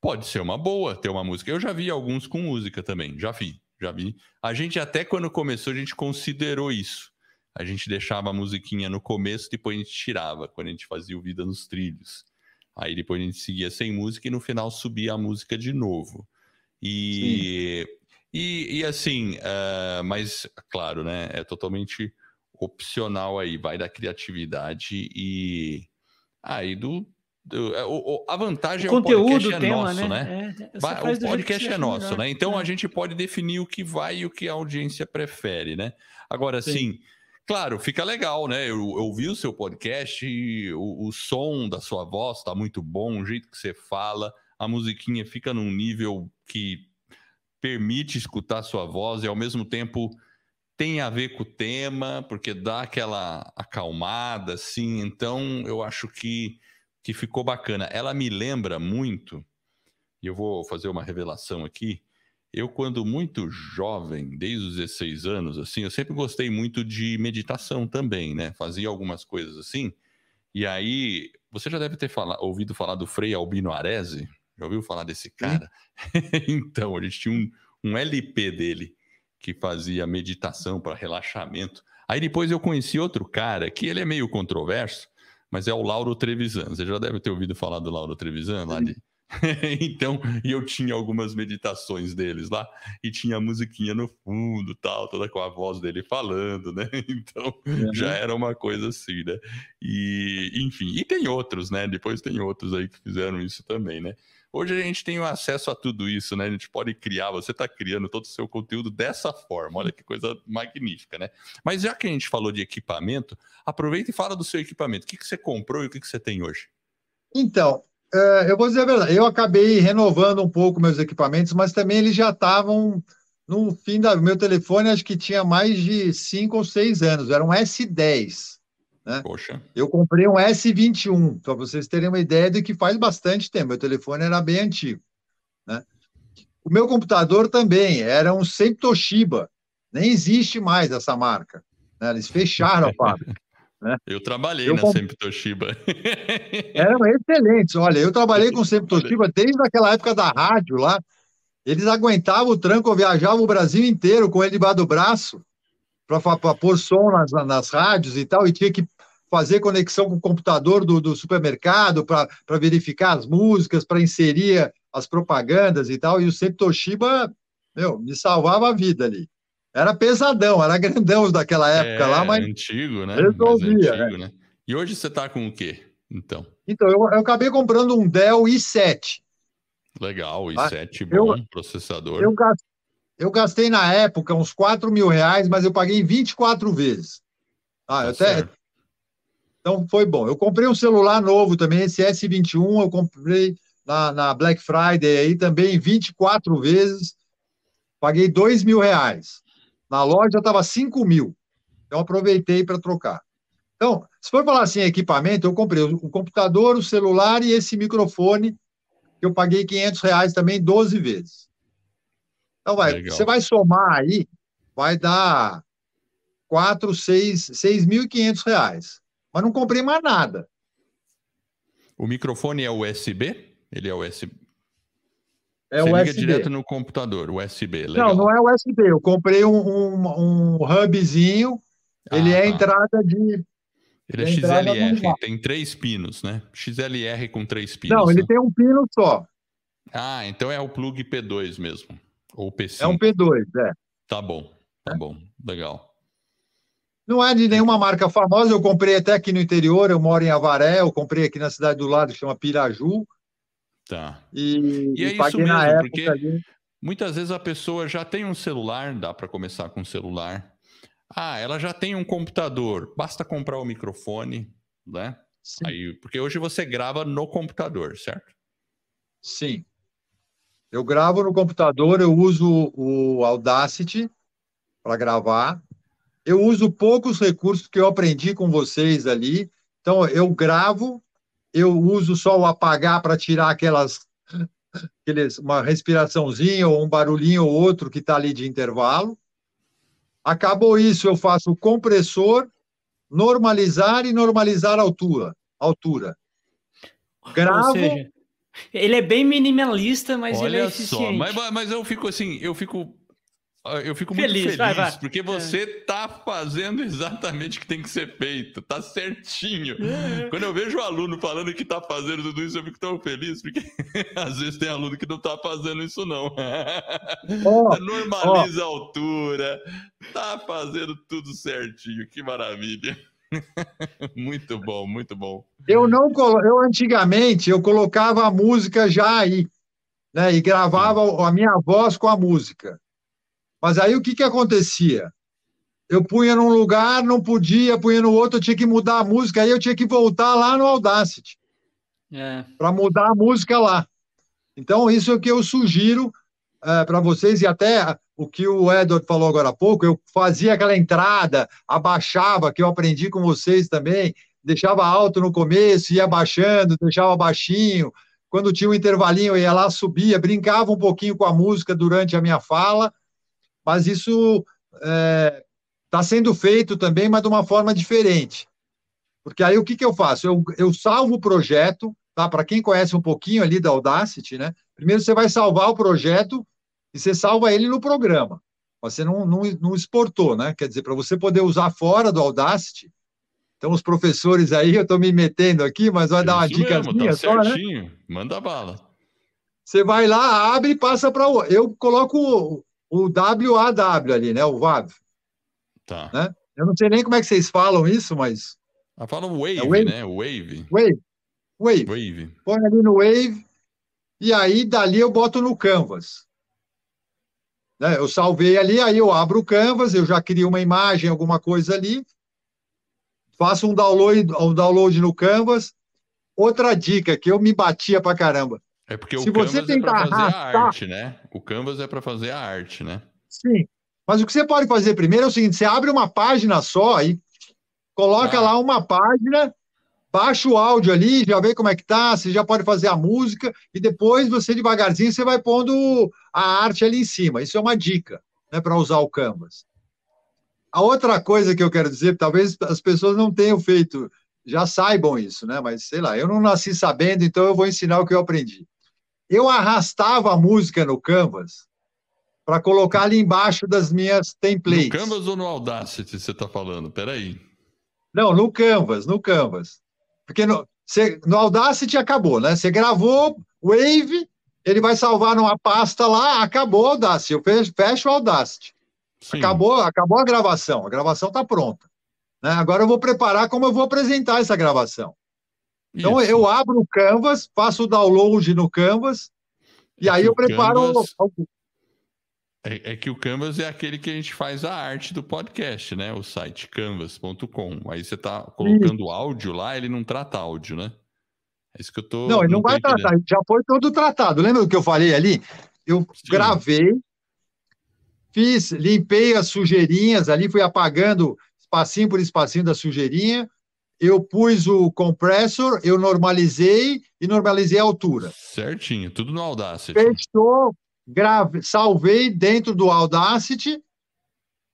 [SPEAKER 1] Pode ser uma boa ter uma música. Eu já vi alguns com música também, já vi, já vi. A gente até quando começou, a gente considerou isso. A gente deixava a musiquinha no começo, depois a gente tirava, quando a gente fazia o Vida nos Trilhos. Aí depois a gente seguia sem música e no final subia a música de novo. E e, e assim, uh, mas claro, né? É totalmente opcional aí, vai da criatividade e aí ah, do, do é, o, a vantagem o é o podcast é tema, nosso, né? né? É, o podcast é nosso, melhor. né? Então é. a gente pode definir o que vai e o que a audiência prefere, né? Agora, sim, sim claro, fica legal, né? Eu, eu ouvi o seu podcast, o, o som da sua voz está muito bom, o jeito que você fala, a musiquinha fica num nível que permite escutar sua voz e ao mesmo tempo tem a ver com o tema, porque dá aquela acalmada, assim. Então, eu acho que, que ficou bacana. Ela me lembra muito, e eu vou fazer uma revelação aqui. Eu, quando muito jovem, desde os 16 anos, assim, eu sempre gostei muito de meditação também, né? Fazia algumas coisas assim. E aí, você já deve ter fala, ouvido falar do Frei Albino Arese, já ouviu falar desse cara? então, a gente tinha um, um LP dele que fazia meditação para relaxamento. Aí depois eu conheci outro cara que ele é meio controverso, mas é o Lauro Trevisan. Você já deve ter ouvido falar do Lauro Trevisan lá de então, e eu tinha algumas meditações deles lá, e tinha a musiquinha no fundo, tal, toda com a voz dele falando, né? Então, uhum. já era uma coisa assim, né? E, enfim, e tem outros, né? Depois tem outros aí que fizeram isso também, né? Hoje a gente tem acesso a tudo isso, né? A gente pode criar, você está criando todo o seu conteúdo dessa forma. Olha que coisa magnífica, né? Mas já que a gente falou de equipamento, aproveita e fala do seu equipamento. O que, que você comprou e o que, que você tem hoje?
[SPEAKER 2] Então, é, eu vou dizer a verdade, eu acabei renovando um pouco meus equipamentos, mas também eles já estavam no fim da. Meu telefone acho que tinha mais de 5 ou 6 anos, era um S10. Né?
[SPEAKER 1] Poxa.
[SPEAKER 2] Eu comprei um S21, para vocês terem uma ideia de que faz bastante tempo. Meu telefone era bem antigo. Né? O meu computador também era um sempre Toshiba. Nem existe mais essa marca. Né? Eles fecharam a fábrica.
[SPEAKER 1] Né? Eu trabalhei eu na. Sempre Toshiba.
[SPEAKER 2] Eram excelentes. Olha, eu trabalhei com Sempre Toshiba desde aquela época da rádio lá. Eles aguentavam o tranco, eu viajava o Brasil inteiro com ele debaixo do braço para pôr som nas, nas rádios e tal, e tinha que fazer conexão com o computador do, do supermercado para verificar as músicas, para inserir as propagandas e tal. E o Sempre Toshiba, meu, me salvava a vida ali. Era pesadão, era grandão daquela época é, lá, mas.
[SPEAKER 1] Antigo, né? Resolvia. Antigo, né? E hoje você está com o quê, então?
[SPEAKER 2] Então, eu, eu, acabei comprando um Dell i7.
[SPEAKER 1] Legal, i7, ah, bom eu, processador.
[SPEAKER 2] Eu gastei, eu gastei na época uns 4 mil reais, mas eu paguei 24 vezes. Ah, tá até. Então foi bom. Eu comprei um celular novo também, esse S21, eu comprei na, na Black Friday aí também 24 vezes. Paguei 2 mil reais. Na loja estava 5 mil. Então, aproveitei para trocar. Então, se for falar assim, equipamento, eu comprei o computador, o celular e esse microfone, que eu paguei 500 reais também 12 vezes. Então, vai, você vai somar aí, vai dar 4, 6, 6.500 reais. Mas não comprei mais nada.
[SPEAKER 1] O microfone é USB? Ele é USB.
[SPEAKER 2] É Você USB.
[SPEAKER 1] liga direto no computador, USB. Legal.
[SPEAKER 2] Não, não é USB. Eu comprei um, um, um hubzinho. Ah, ele é tá. entrada de.
[SPEAKER 1] Ele é XLR, tem três pinos, né? XLR com três pinos.
[SPEAKER 2] Não, ele né? tem um pino só.
[SPEAKER 1] Ah, então é o plug P2 mesmo. Ou P5.
[SPEAKER 2] É um P2, é.
[SPEAKER 1] Tá bom, tá é. bom. Legal.
[SPEAKER 2] Não é de nenhuma marca famosa, eu comprei até aqui no interior, eu moro em Avaré, eu comprei aqui na cidade do lado, que chama Piraju.
[SPEAKER 1] Tá.
[SPEAKER 2] E,
[SPEAKER 1] e é
[SPEAKER 2] e
[SPEAKER 1] isso mesmo, porque ali... muitas vezes a pessoa já tem um celular, dá para começar com um celular. Ah, ela já tem um computador, basta comprar o microfone, né? Sim. Aí, porque hoje você grava no computador, certo?
[SPEAKER 2] Sim. Eu gravo no computador, eu uso o Audacity para gravar. Eu uso poucos recursos que eu aprendi com vocês ali. Então, eu gravo eu uso só o apagar para tirar aquelas aqueles, uma respiraçãozinha ou um barulhinho ou outro que está ali de intervalo. Acabou isso, eu faço o compressor, normalizar e normalizar a altura. altura.
[SPEAKER 3] Gravo. Ou seja, ele é bem minimalista, mas Olha ele é eficiente. Só,
[SPEAKER 1] mas, mas eu fico assim, eu fico eu fico muito feliz, feliz vai, vai. porque você é. tá fazendo exatamente o que tem que ser feito, tá certinho. É. Quando eu vejo o aluno falando que tá fazendo tudo isso, eu fico tão feliz, porque às vezes tem aluno que não tá fazendo isso, não. Oh, Normaliza oh. a altura, tá fazendo tudo certinho, que maravilha. muito bom, muito bom.
[SPEAKER 2] Eu não eu antigamente eu colocava a música já aí, né? E gravava Sim. a minha voz com a música. Mas aí o que, que acontecia? Eu punha num lugar, não podia, punha no outro, eu tinha que mudar a música, aí eu tinha que voltar lá no Audacity é. para mudar a música lá. Então, isso é o que eu sugiro é, para vocês, e até o que o Edward falou agora há pouco, eu fazia aquela entrada, abaixava, que eu aprendi com vocês também, deixava alto no começo, ia baixando, deixava baixinho. Quando tinha um intervalinho, eu ia lá, subia, brincava um pouquinho com a música durante a minha fala mas isso está é, tá sendo feito também, mas de uma forma diferente. Porque aí o que, que eu faço? Eu, eu salvo o projeto, tá? Para quem conhece um pouquinho ali da Audacity, né? Primeiro você vai salvar o projeto e você salva ele no programa. Você não, não, não exportou, né? Quer dizer, para você poder usar fora do Audacity. Então, os professores aí, eu estou me metendo aqui, mas vai dar uma dica
[SPEAKER 1] tá só, né? Manda bala.
[SPEAKER 2] Você vai lá, abre e passa para o. Eu coloco o WAW ali, né? O WAV.
[SPEAKER 1] Tá.
[SPEAKER 2] Né? Eu não sei nem como é que vocês falam isso, mas.
[SPEAKER 1] Ah, falam wave, é wave, né? Wave.
[SPEAKER 2] Wave. Wave. Wave. Põe ali no Wave e aí dali eu boto no Canvas. Né? Eu salvei ali, aí eu abro o Canvas, eu já crio uma imagem, alguma coisa ali, faço um download, um download no Canvas. Outra dica que eu me batia pra caramba.
[SPEAKER 1] É porque Se o Canvas é para fazer arrastar... a arte, né? O Canvas é para fazer a arte, né?
[SPEAKER 2] Sim. Mas o que você pode fazer primeiro é o seguinte: você abre uma página só e coloca ah. lá uma página, baixa o áudio ali, já vê como é que tá, você já pode fazer a música, e depois você devagarzinho você vai pondo a arte ali em cima. Isso é uma dica, né, para usar o Canvas. A outra coisa que eu quero dizer, talvez as pessoas não tenham feito, já saibam isso, né? Mas sei lá, eu não nasci sabendo, então eu vou ensinar o que eu aprendi eu arrastava a música no Canvas para colocar ali embaixo das minhas templates.
[SPEAKER 1] No Canvas ou no Audacity você está falando? Peraí.
[SPEAKER 2] Não, no Canvas, no Canvas. Porque no, você, no Audacity acabou, né? Você gravou Wave, ele vai salvar numa pasta lá, acabou o Audacity. Eu fecho, fecho o Audacity. Acabou, acabou a gravação, a gravação está pronta. Né? Agora eu vou preparar como eu vou apresentar essa gravação. Então Isso. eu abro o Canvas, faço o download no Canvas, e é aí eu preparo. Canvas...
[SPEAKER 1] É, é, que o Canvas é aquele que a gente faz a arte do podcast, né? O site canvas.com. Aí você está colocando áudio lá, ele não trata áudio, né? É isso que eu tô.
[SPEAKER 2] Não, ele não, não vai tratar, já foi todo tratado. Lembra do que eu falei ali? Eu Sim. gravei, fiz, limpei as sujeirinhas ali, fui apagando espacinho por espacinho da sujeirinha, eu pus o compressor, eu normalizei e normalizei a altura.
[SPEAKER 1] Certinho, tudo no Audacity.
[SPEAKER 2] Fechou, grave, salvei dentro do Audacity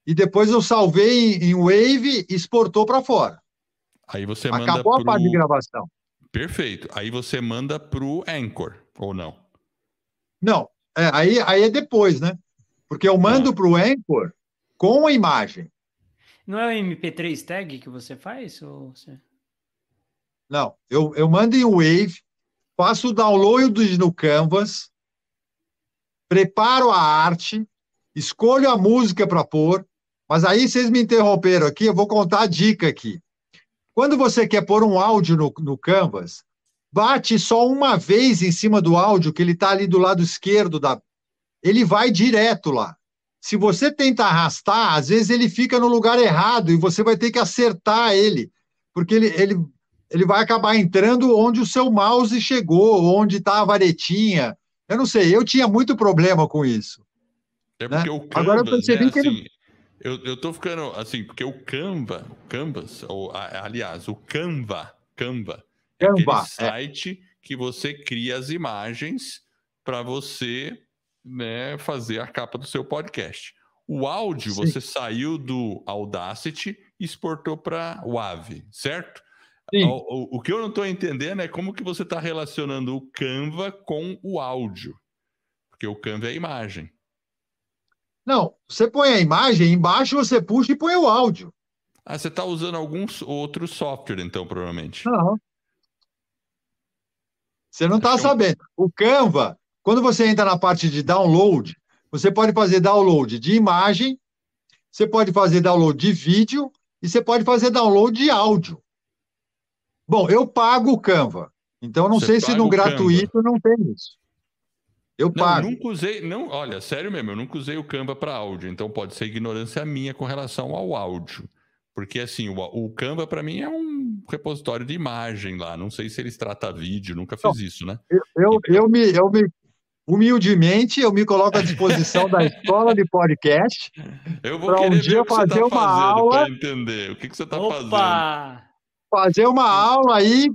[SPEAKER 2] e depois eu salvei em, em Wave e exportou para fora.
[SPEAKER 1] Aí você manda
[SPEAKER 2] Acabou pro... a parte de gravação.
[SPEAKER 1] Perfeito. Aí você manda para o Anchor, ou não?
[SPEAKER 2] Não, é, aí, aí é depois, né? Porque eu mando ah. para o Anchor com a imagem.
[SPEAKER 3] Não é o MP3 tag que você faz? Ou.
[SPEAKER 2] Não, eu, eu mando em Wave, faço o download no Canvas, preparo a arte, escolho a música para pôr, mas aí vocês me interromperam aqui, eu vou contar a dica aqui. Quando você quer pôr um áudio no, no Canvas, bate só uma vez em cima do áudio, que ele está ali do lado esquerdo da. Ele vai direto lá. Se você tenta arrastar, às vezes ele fica no lugar errado e você vai ter que acertar ele, porque ele, ele, ele vai acabar entrando onde o seu mouse chegou, onde está a varetinha. Eu não sei, eu tinha muito problema com isso.
[SPEAKER 1] É porque né? o Canvas, Agora eu percebi né, que ele... Assim, eu, eu tô ficando assim, porque o Canva, Canvas, ou aliás, o Canva, Canva, Canva, aquele é. site é. que você cria as imagens para você né, fazer a capa do seu podcast. O áudio, Sim. você saiu do Audacity e exportou para o AVE, certo? O, o, o, que eu não estou entendendo é como que você está relacionando o Canva com o áudio. Porque o Canva é a imagem.
[SPEAKER 2] Não, você põe a imagem, embaixo você puxa e põe o áudio.
[SPEAKER 1] Ah, você está usando algum outro software, então, provavelmente.
[SPEAKER 2] Não. Você não está sabendo. O Canva, quando você entra na parte de download, você pode fazer download de imagem, você pode fazer download de vídeo e você pode fazer download de áudio. Bom, eu pago o Canva. Então, não você sei se no gratuito Canva. não tem isso. Eu não, pago.
[SPEAKER 1] nunca usei, não, olha, sério mesmo, eu nunca usei o Canva para áudio, então pode ser ignorância minha com relação ao áudio. Porque assim, o, o Canva para mim é um repositório de imagem lá. Não sei se eles tratam vídeo, nunca fiz não, isso, né?
[SPEAKER 2] Eu, eu, eu, me, eu me humildemente eu me coloco à disposição da escola de podcast
[SPEAKER 1] para um dia fazer tá uma aula entender o que, que você está fazendo
[SPEAKER 2] fazer uma aula aí,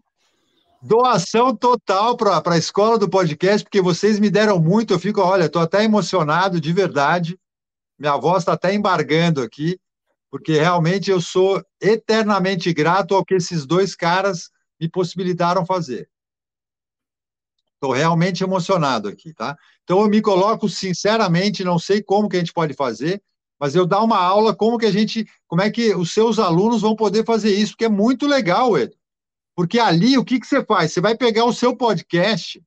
[SPEAKER 2] doação total para a escola do podcast, porque vocês me deram muito. Eu fico, olha, estou até emocionado, de verdade. Minha voz está até embargando aqui, porque realmente eu sou eternamente grato ao que esses dois caras me possibilitaram fazer. Estou realmente emocionado aqui, tá? Então eu me coloco sinceramente, não sei como que a gente pode fazer, mas eu dar uma aula como que a gente, como é que os seus alunos vão poder fazer isso, porque é muito legal, Ed. Porque ali, o que, que você faz? Você vai pegar o seu podcast,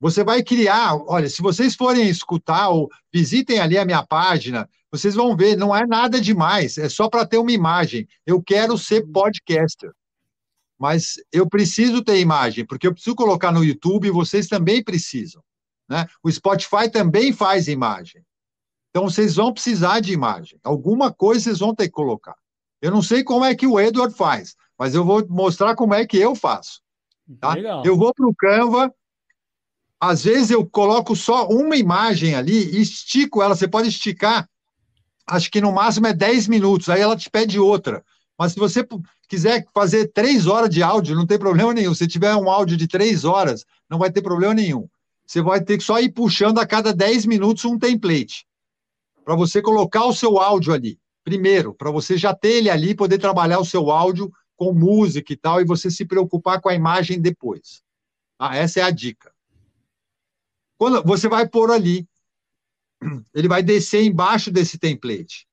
[SPEAKER 2] você vai criar, olha, se vocês forem escutar ou visitem ali a minha página, vocês vão ver, não é nada demais, é só para ter uma imagem. Eu quero ser podcaster. Mas eu preciso ter imagem, porque eu preciso colocar no YouTube e vocês também precisam. Né? O Spotify também faz imagem. Então, vocês vão precisar de imagem. Alguma coisa vocês vão ter que colocar. Eu não sei como é que o Edward faz, mas eu vou mostrar como é que eu faço. Tá? Eu vou para o Canva, às vezes eu coloco só uma imagem ali e estico ela. Você pode esticar, acho que no máximo é 10 minutos, aí ela te pede outra. Mas se você quiser fazer três horas de áudio, não tem problema nenhum. Se tiver um áudio de três horas, não vai ter problema nenhum. Você vai ter que só ir puxando a cada 10 minutos um template para você colocar o seu áudio ali. Primeiro, para você já ter ele ali, poder trabalhar o seu áudio com música e tal, e você se preocupar com a imagem depois. Ah, essa é a dica. Quando você vai pôr ali, ele vai descer embaixo desse template.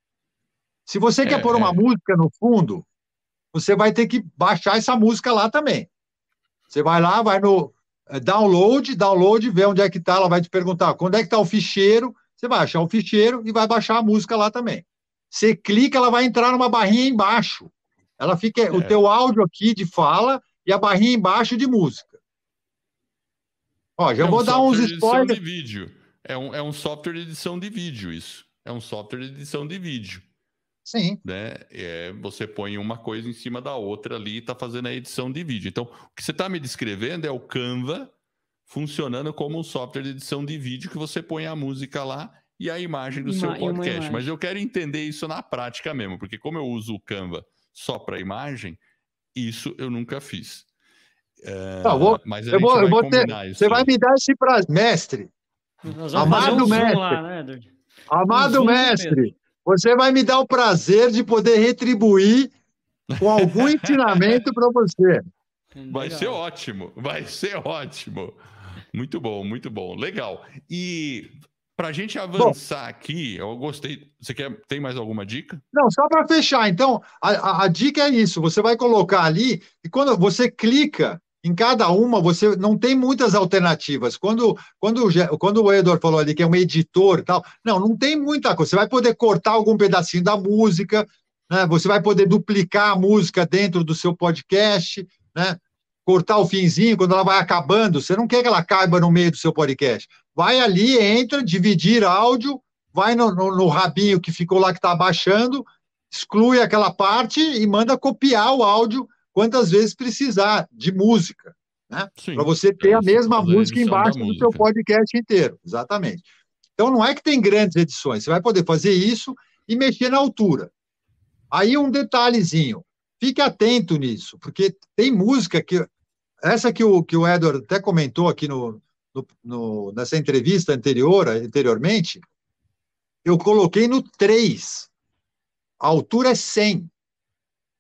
[SPEAKER 2] Se você é, quer pôr uma é. música no fundo, você vai ter que baixar essa música lá também. Você vai lá, vai no eh, download, download, vê onde é que está, ela vai te perguntar quando é que está o ficheiro, você vai achar o ficheiro e vai baixar a música lá também. Você clica, ela vai entrar numa barrinha embaixo. Ela fica é. o teu áudio aqui de fala e a barrinha embaixo de música. Ó, já é vou um dar uns spoilers.
[SPEAKER 1] De vídeo. É um, é um software de edição de vídeo isso. É um software de edição de vídeo.
[SPEAKER 2] Sim.
[SPEAKER 1] Né? É, você põe uma coisa em cima da outra ali e está fazendo a edição de vídeo. Então, o que você está me descrevendo é o Canva funcionando como um software de edição de vídeo que você põe a música lá e a imagem do seu podcast. Mas eu quero entender isso na prática mesmo, porque como eu uso o Canva só para imagem, isso eu nunca fiz.
[SPEAKER 2] É, tá, vou, mas eu vou, eu vou ter, Você vai me dar esse prazo, mestre. Amado um mestre. Lá, né, Amado um mestre, você vai me dar o prazer de poder retribuir com algum ensinamento para você.
[SPEAKER 1] Vai ser ótimo, vai ser ótimo. Muito bom, muito bom. Legal. E para a gente avançar bom, aqui, eu gostei. Você quer tem mais alguma dica?
[SPEAKER 2] Não, só para fechar. Então, a, a, a, dica é isso: você vai colocar ali e quando você clica em cada uma, você não tem muitas alternativas. Quando, quando, quando o Edward falou ali que é um editor tal, não, não tem muita coisa. Você vai poder cortar algum pedacinho da música, né? Você vai poder duplicar a música dentro do seu podcast, né? cortar o finzinho, quando ela vai acabando, você não quer que ela caiba no meio do seu podcast. Vai ali, entra, dividir áudio, vai no, no, no rabinho que ficou lá que está abaixando, exclui aquela parte e manda copiar o áudio quantas vezes precisar de música, né? Para você ter a mesma música embaixo do seu podcast inteiro, exatamente. Então não é que tem grandes edições, você vai poder fazer isso e mexer na altura. Aí um detalhezinho, fique atento nisso, porque tem música que. Essa que o, que o Edward até comentou aqui no, no, no nessa entrevista anterior, anteriormente, eu coloquei no 3. A altura é 100.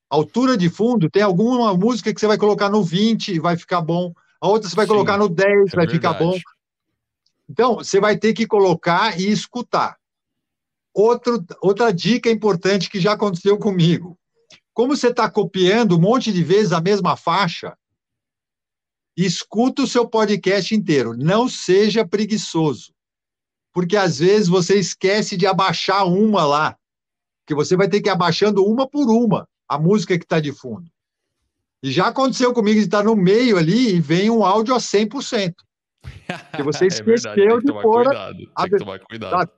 [SPEAKER 2] Altura de fundo, tem alguma música que você vai colocar no 20 e vai ficar bom. A outra você vai Sim, colocar no 10 e é vai verdade. ficar bom. Então, você vai ter que colocar e escutar. Outro, outra dica importante que já aconteceu comigo. Como você está copiando um monte de vezes a mesma faixa, escuta o seu podcast inteiro. Não seja preguiçoso. Porque às vezes você esquece de abaixar uma lá. Que você vai ter que ir abaixando uma por uma a música que está de fundo. E já aconteceu comigo de estar no meio ali e vem um áudio a 100%. Que você esqueceu é de pôr. Cuidado, a... Tem que tomar cuidado.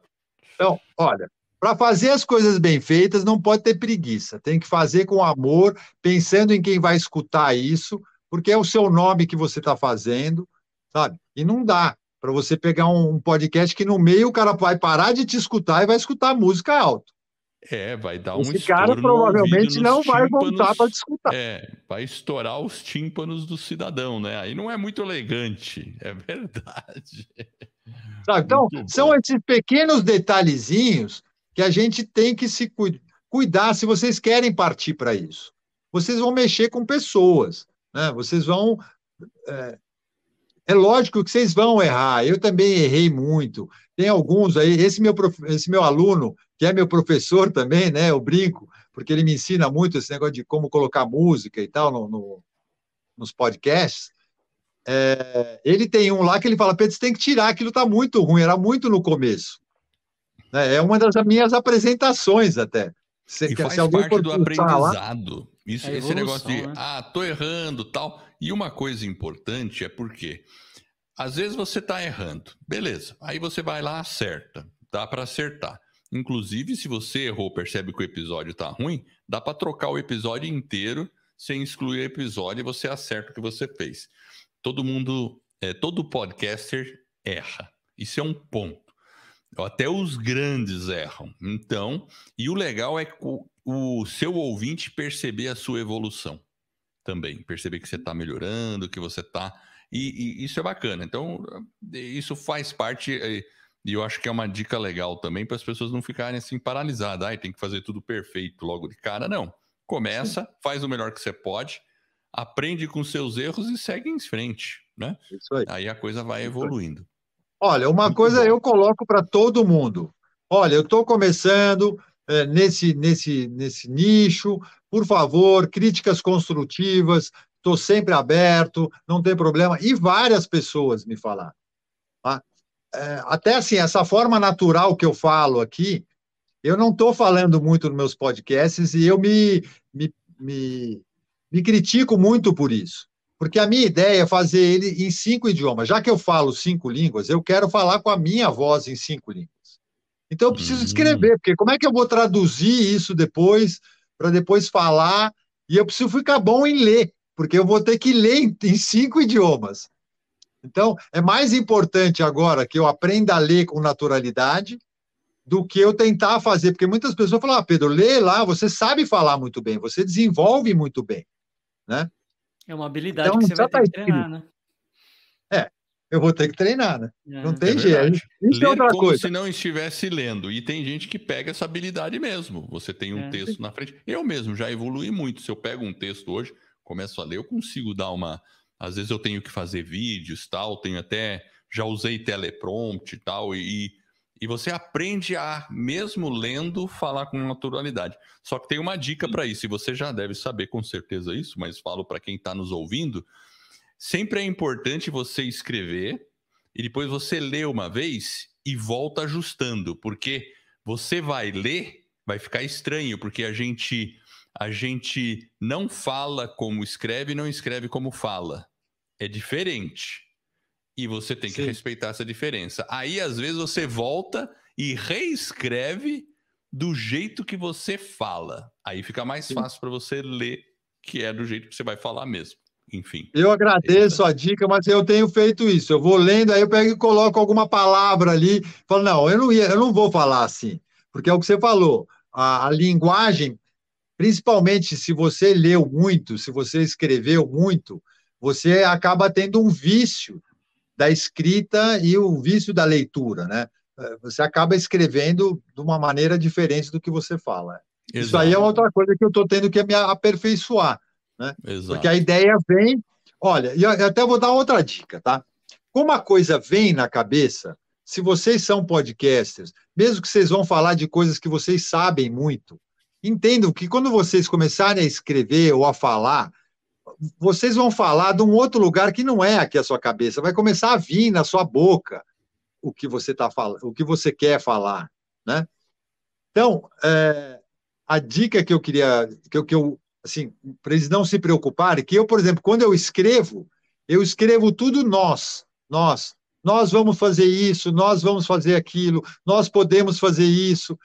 [SPEAKER 2] Então, olha, para fazer as coisas bem feitas, não pode ter preguiça. Tem que fazer com amor, pensando em quem vai escutar isso, porque é o seu nome que você está fazendo, sabe? E não dá para você pegar um podcast que no meio o cara vai parar de te escutar e vai escutar música alto.
[SPEAKER 1] É, vai dar Esse
[SPEAKER 2] um Esse cara provavelmente não vai voltar para te escutar.
[SPEAKER 1] É, vai estourar os tímpanos do cidadão, né? Aí não é muito elegante, é verdade.
[SPEAKER 2] Sabe? Então, são esses pequenos detalhezinhos que a gente tem que se cuidar se vocês querem partir para isso. Vocês vão mexer com pessoas, né? Vocês vão. É, é, lógico que vocês vão errar. Eu também errei muito. Tem alguns aí. Esse meu, esse meu aluno, que é meu professor também, né? Eu brinco, porque ele me ensina muito esse negócio de como colocar música e tal no, no nos podcasts. É, ele tem um lá que ele fala, Pedro, você tem que tirar, aquilo está muito ruim, era muito no começo. Né? É uma das minhas apresentações até.
[SPEAKER 1] Se, e faz se parte do aprendizado. Isso, é esse negócio de, né? ah, tô errando, tal. E uma coisa importante é porque às vezes você está errando, beleza. Aí você vai lá, acerta, dá para acertar. Inclusive, se você errou, percebe que o episódio está ruim, dá para trocar o episódio inteiro sem excluir o episódio e você acerta o que você fez. Todo mundo, é, todo podcaster erra. Isso é um ponto. Até os grandes erram. Então, e o legal é o, o seu ouvinte perceber a sua evolução também. Perceber que você está melhorando, que você está. E, e, isso é bacana. Então, isso faz parte. Eh, e eu acho que é uma dica legal também para as pessoas não ficarem assim paralisadas. Ai, tem que fazer tudo perfeito logo de cara. Não. Começa, faz o melhor que você pode, aprende com seus erros e segue em frente. Né? Isso aí. aí a coisa vai evoluindo.
[SPEAKER 2] Olha, uma Muito coisa bom. eu coloco para todo mundo. Olha, eu estou começando é, nesse, nesse, nesse nicho, por favor, críticas construtivas, estou sempre aberto, não tem problema. E várias pessoas me falaram. Tá? É, até assim, essa forma natural que eu falo aqui, eu não estou falando muito nos meus podcasts e eu me, me, me, me critico muito por isso. Porque a minha ideia é fazer ele em cinco idiomas. Já que eu falo cinco línguas, eu quero falar com a minha voz em cinco línguas. Então eu preciso escrever, porque como é que eu vou traduzir isso depois, para depois falar? E eu preciso ficar bom em ler, porque eu vou ter que ler em cinco idiomas. Então, é mais importante agora que eu aprenda a ler com naturalidade do que eu tentar fazer, porque muitas pessoas falam, ah, Pedro, lê lá, você sabe falar muito bem, você desenvolve muito bem, né?
[SPEAKER 3] É uma habilidade então, que você vai ter que treinar, né?
[SPEAKER 2] É, eu vou ter que treinar, né? É. Não tem é jeito. Isso
[SPEAKER 1] Ler é outra como coisa. se não estivesse lendo. E tem gente que pega essa habilidade mesmo. Você tem um é. texto na frente. Eu mesmo já evolui muito. Se eu pego um texto hoje, começo a ler, eu consigo dar uma. Às vezes eu tenho que fazer vídeos, tal. Tenho até já usei teleprompter e tal. E, e você aprende a, mesmo lendo, falar com naturalidade. Só que tem uma dica para isso, e você já deve saber com certeza isso, mas falo para quem está nos ouvindo. Sempre é importante você escrever e depois você lê uma vez e volta ajustando, porque você vai ler, vai ficar estranho, porque a gente a gente não fala como escreve, não escreve como fala. É diferente. E você tem que Sim. respeitar essa diferença. Aí, às vezes, você volta e reescreve do jeito que você fala. Aí fica mais Sim. fácil para você ler, que é do jeito que você vai falar mesmo. Enfim.
[SPEAKER 2] Eu agradeço a dica, mas eu tenho feito isso. Eu vou lendo, aí eu pego e coloco alguma palavra ali. Falo, não, eu não, ia, eu não vou falar assim. Porque é o que você falou. A, a linguagem principalmente se você leu muito, se você escreveu muito, você acaba tendo um vício da escrita e o vício da leitura, né? Você acaba escrevendo de uma maneira diferente do que você fala. Exato. Isso aí é outra coisa que eu estou tendo que me aperfeiçoar, né? Exato. Porque a ideia vem. Olha, e eu até vou dar outra dica, tá? Como a coisa vem na cabeça, se vocês são podcasters, mesmo que vocês vão falar de coisas que vocês sabem muito, entendam que quando vocês começarem a escrever ou a falar, vocês vão falar de um outro lugar que não é aqui a sua cabeça, vai começar a vir na sua boca o que você tá falando, o que você quer falar, né? Então, é, a dica que eu queria, que eu, que eu assim, para eles não se preocuparem, que eu, por exemplo, quando eu escrevo, eu escrevo tudo nós, nós, nós vamos fazer isso, nós vamos fazer aquilo, nós podemos fazer isso.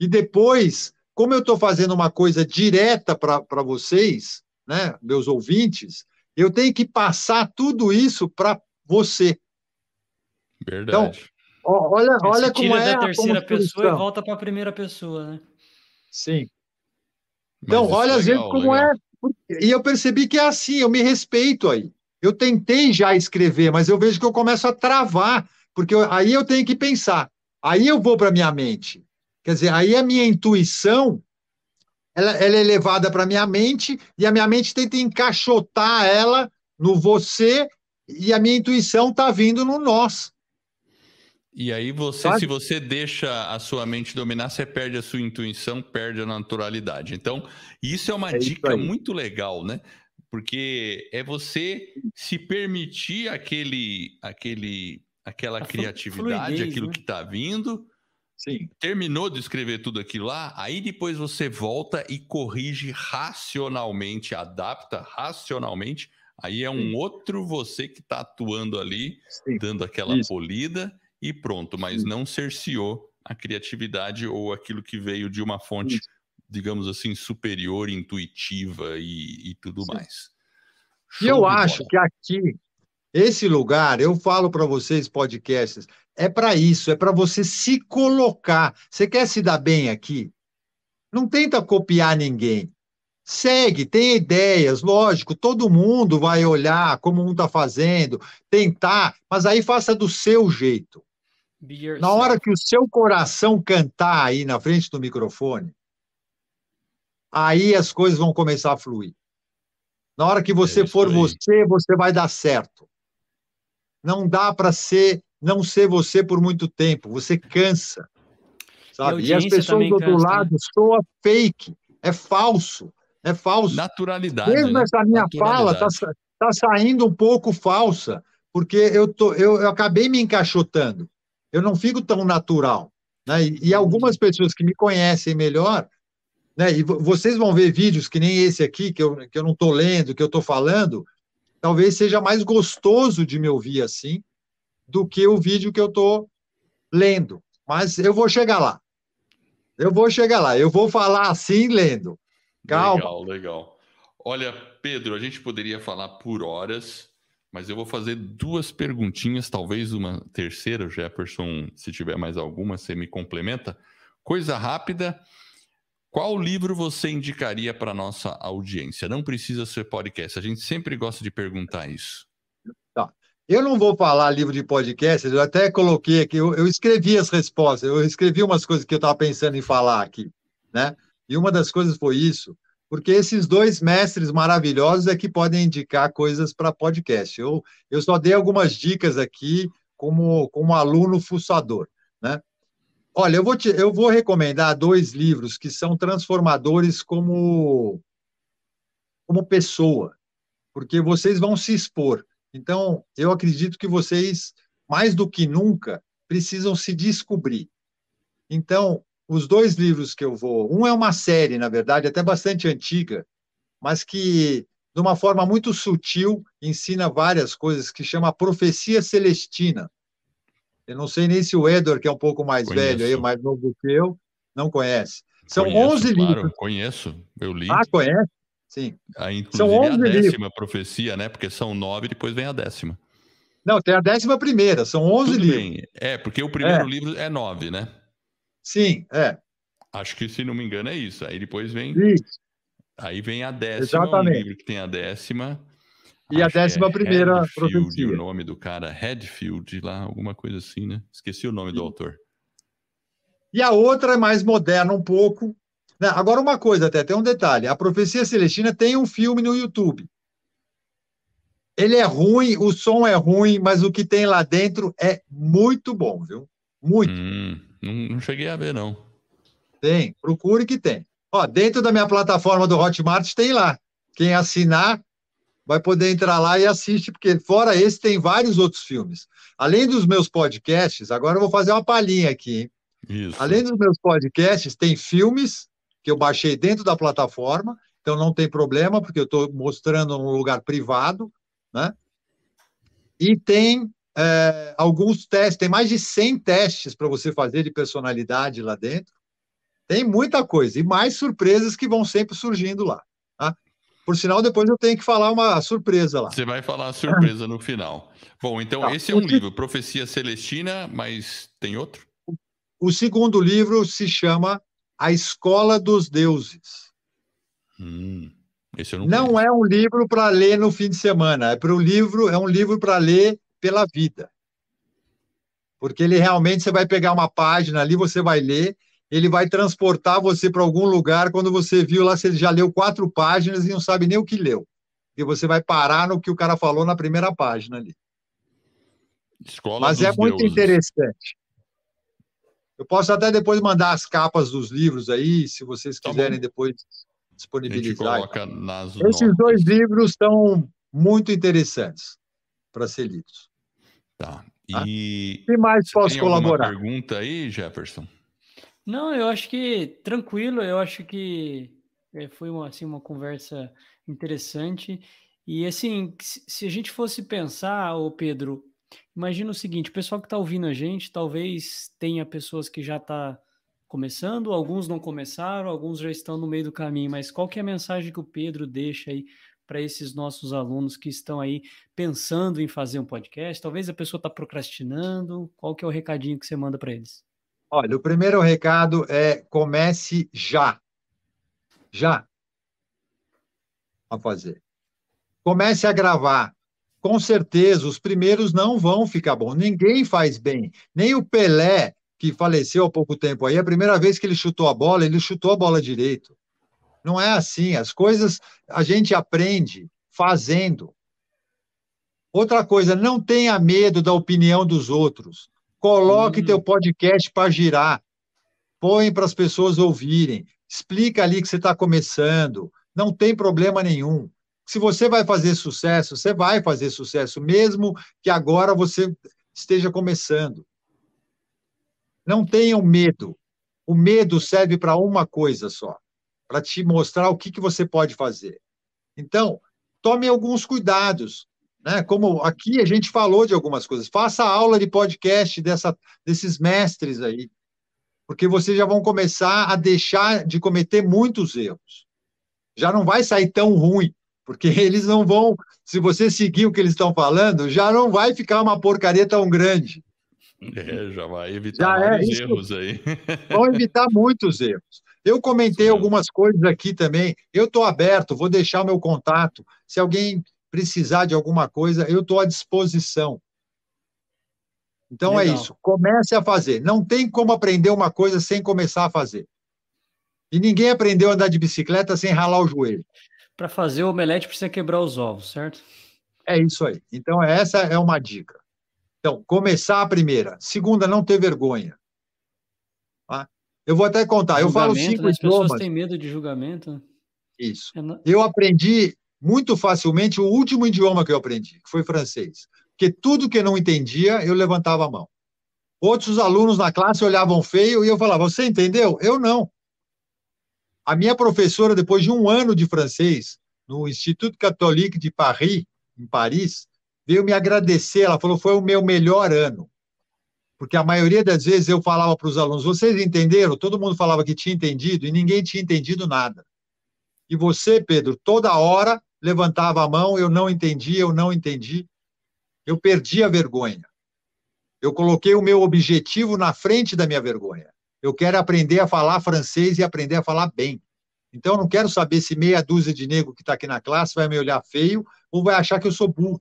[SPEAKER 2] E depois, como eu estou fazendo uma coisa direta para vocês, né, meus ouvintes, eu tenho que passar tudo isso para você.
[SPEAKER 1] Verdade. Então,
[SPEAKER 2] olha, olha como
[SPEAKER 3] é da terceira pessoa e volta para a primeira pessoa, né?
[SPEAKER 2] Sim. Então, olha às vezes como legal. é. E eu percebi que é assim, eu me respeito aí. Eu tentei já escrever, mas eu vejo que eu começo a travar, porque eu, aí eu tenho que pensar. Aí eu vou para minha mente. Quer dizer, aí a minha intuição ela, ela é levada para minha mente e a minha mente tenta encaixotar ela no você e a minha intuição está vindo no nós.
[SPEAKER 1] E aí você, Sabe? se você deixa a sua mente dominar, você perde a sua intuição, perde a naturalidade. Então, isso é uma é dica muito legal, né? Porque é você se permitir aquele, aquele, aquela a criatividade, fluidez, aquilo né? que está vindo, Sim. Terminou de escrever tudo aquilo lá, aí depois você volta e corrige racionalmente, adapta racionalmente. Aí é um Sim. outro você que está atuando ali, Sim. dando aquela Isso. polida e pronto, mas não cerceou a criatividade ou aquilo que veio de uma fonte, Isso. digamos assim, superior, intuitiva e, e tudo mais.
[SPEAKER 2] Show e eu acho bola. que aqui, esse lugar, eu falo para vocês, podcasts, é para isso, é para você se colocar. Você quer se dar bem aqui? Não tenta copiar ninguém. Segue, tem ideias, lógico, todo mundo vai olhar como um está fazendo, tentar, mas aí faça do seu jeito. Na hora que o seu coração cantar aí na frente do microfone, aí as coisas vão começar a fluir. Na hora que você é for aí. você, você vai dar certo. Não dá para ser não ser você por muito tempo, você cansa. Sabe? E, as pessoas do outro cansa, né? lado né? soa fake, é falso, é falso.
[SPEAKER 1] Naturalidade.
[SPEAKER 2] Mesmo
[SPEAKER 1] né?
[SPEAKER 2] essa minha fala está tá saindo um pouco falsa, porque eu, tô, eu, eu acabei me encaixotando. Eu não fico tão natural. Né? E, e algumas pessoas que me conhecem melhor, né? e vocês vão ver vídeos que nem esse aqui, que eu, que eu não estou lendo, que eu estou falando, talvez seja mais gostoso de me ouvir assim, do que o vídeo que eu estou lendo. Mas eu vou chegar lá. Eu vou chegar lá. Eu vou falar assim lendo. Calma.
[SPEAKER 1] Legal, legal. Olha, Pedro, a gente poderia falar por horas, mas eu vou fazer duas perguntinhas, talvez uma terceira, Jefferson, se tiver mais alguma, você me complementa. Coisa rápida. Qual livro você indicaria para nossa audiência? Não precisa ser podcast. A gente sempre gosta de perguntar isso.
[SPEAKER 2] Eu não vou falar livro de podcast, eu até coloquei aqui, eu, eu escrevi as respostas, eu escrevi umas coisas que eu estava pensando em falar aqui, né? E uma das coisas foi isso, porque esses dois mestres maravilhosos é que podem indicar coisas para podcast. Eu, eu só dei algumas dicas aqui como, como aluno fuçador? Olha, eu vou, te, eu vou recomendar dois livros que são transformadores como, como pessoa, porque vocês vão se expor. Então, eu acredito que vocês, mais do que nunca, precisam se descobrir. Então, os dois livros que eu vou. Um é uma série, na verdade, até bastante antiga, mas que, de uma forma muito sutil, ensina várias coisas, que chama Profecia Celestina. Eu não sei nem se o Edward, que é um pouco mais Conheço. velho, aí, mais novo que eu, não conhece. São conheço, 11 claro, livros.
[SPEAKER 1] Conheço, eu li.
[SPEAKER 2] Ah, conhece? Sim.
[SPEAKER 1] Inclusive, são 11 a décima livros. profecia, né? Porque são nove e depois vem a décima.
[SPEAKER 2] Não, tem a décima primeira, são 11 Tudo livros. Bem.
[SPEAKER 1] É, porque o primeiro é. livro é nove, né?
[SPEAKER 2] Sim, é.
[SPEAKER 1] Acho que, se não me engano, é isso. Aí depois vem.
[SPEAKER 2] Isso.
[SPEAKER 1] Aí vem a décima, Exatamente. um livro que tem a décima.
[SPEAKER 2] E a décima é primeira
[SPEAKER 1] Redfield, profecia. o nome do cara, Redfield, lá, alguma coisa assim, né? Esqueci o nome do autor.
[SPEAKER 2] E a outra é mais moderna um pouco. Né? Agora, uma coisa, até tem um detalhe: a Profecia Celestina tem um filme no YouTube. Ele é ruim, o som é ruim, mas o que tem lá dentro é muito bom, viu? Muito.
[SPEAKER 1] Hum, não, não cheguei a ver, não.
[SPEAKER 2] Tem, procure que tem. Ó, dentro da minha plataforma do Hotmart tem lá. Quem assinar vai poder entrar lá e assiste, porque fora esse tem vários outros filmes. Além dos meus podcasts, agora eu vou fazer uma palhinha aqui. Além dos meus podcasts, tem filmes que eu baixei dentro da plataforma, então não tem problema, porque eu estou mostrando num lugar privado, né? E tem é, alguns testes, tem mais de 100 testes para você fazer de personalidade lá dentro. Tem muita coisa, e mais surpresas que vão sempre surgindo lá. Por sinal, depois eu tenho que falar uma surpresa lá.
[SPEAKER 1] Você vai falar a surpresa no final. Bom, então tá. esse é um livro, Profecia Celestina, mas tem outro?
[SPEAKER 2] O segundo livro se chama A Escola dos Deuses.
[SPEAKER 1] Hum, não,
[SPEAKER 2] não é um livro para ler no fim de semana, é para um livro, é um livro para ler pela vida. Porque ele realmente você vai pegar uma página ali, você vai ler, ele vai transportar você para algum lugar. Quando você viu lá, você já leu quatro páginas e não sabe nem o que leu. E você vai parar no que o cara falou na primeira página ali.
[SPEAKER 1] Escola
[SPEAKER 2] Mas é muito deuses. interessante. Eu posso até depois mandar as capas dos livros aí, se vocês tá quiserem depois disponibilizar. Esses dois livros são muito interessantes para ser lidos.
[SPEAKER 1] Tá. tá? E
[SPEAKER 2] que mais posso tem colaborar?
[SPEAKER 1] pergunta aí, Jefferson?
[SPEAKER 3] Não, eu acho que tranquilo, eu acho que é, foi uma, assim, uma conversa interessante. E assim, se a gente fosse pensar, o Pedro, Imagina o seguinte, o pessoal que está ouvindo a gente, talvez tenha pessoas que já está começando, alguns não começaram, alguns já estão no meio do caminho, mas qual que é a mensagem que o Pedro deixa aí para esses nossos alunos que estão aí pensando em fazer um podcast? Talvez a pessoa está procrastinando, qual que é o recadinho que você manda para eles?
[SPEAKER 2] Olha, o primeiro recado é comece já. Já. A fazer. Comece a gravar com certeza, os primeiros não vão ficar bons. Ninguém faz bem. Nem o Pelé, que faleceu há pouco tempo aí, a primeira vez que ele chutou a bola, ele chutou a bola direito. Não é assim. As coisas a gente aprende fazendo. Outra coisa, não tenha medo da opinião dos outros. Coloque hum. teu podcast para girar. Põe para as pessoas ouvirem. Explica ali que você está começando. Não tem problema nenhum se você vai fazer sucesso, você vai fazer sucesso, mesmo que agora você esteja começando. Não tenham medo. O medo serve para uma coisa só, para te mostrar o que, que você pode fazer. Então, tome alguns cuidados. Né? Como aqui a gente falou de algumas coisas. Faça aula de podcast dessa, desses mestres aí, porque vocês já vão começar a deixar de cometer muitos erros. Já não vai sair tão ruim porque eles não vão, se você seguir o que eles estão falando, já não vai ficar uma porcaria tão grande.
[SPEAKER 1] É, já vai evitar já é erros aí.
[SPEAKER 2] Vão evitar muitos erros. Eu comentei Sim. algumas coisas aqui também. Eu estou aberto, vou deixar o meu contato. Se alguém precisar de alguma coisa, eu estou à disposição. Então é Legal. é isso. Comece a fazer. Não tem como aprender uma coisa sem começar a fazer. E ninguém aprendeu a andar de bicicleta sem ralar o joelho.
[SPEAKER 3] Para fazer o omelete precisa quebrar os ovos, certo?
[SPEAKER 2] É isso aí. Então, essa é uma dica. Então, começar a primeira. Segunda, não ter vergonha. Tá? Eu vou até contar. eu falo cinco né? As idiomas. pessoas
[SPEAKER 3] têm medo de julgamento.
[SPEAKER 2] Isso. É eu aprendi muito facilmente o último idioma que eu aprendi, que foi francês. Porque tudo que eu não entendia, eu levantava a mão. Outros alunos na classe olhavam feio e eu falava: Você entendeu? Eu não. A minha professora, depois de um ano de francês, no Instituto Catholique de Paris, em Paris, veio me agradecer. Ela falou: foi o meu melhor ano. Porque a maioria das vezes eu falava para os alunos: vocês entenderam? Todo mundo falava que tinha entendido e ninguém tinha entendido nada. E você, Pedro, toda hora levantava a mão: eu não entendi, eu não entendi. Eu perdi a vergonha. Eu coloquei o meu objetivo na frente da minha vergonha. Eu quero aprender a falar francês e aprender a falar bem. Então, eu não quero saber se meia dúzia de negro que está aqui na classe vai me olhar feio ou vai achar que eu sou burro.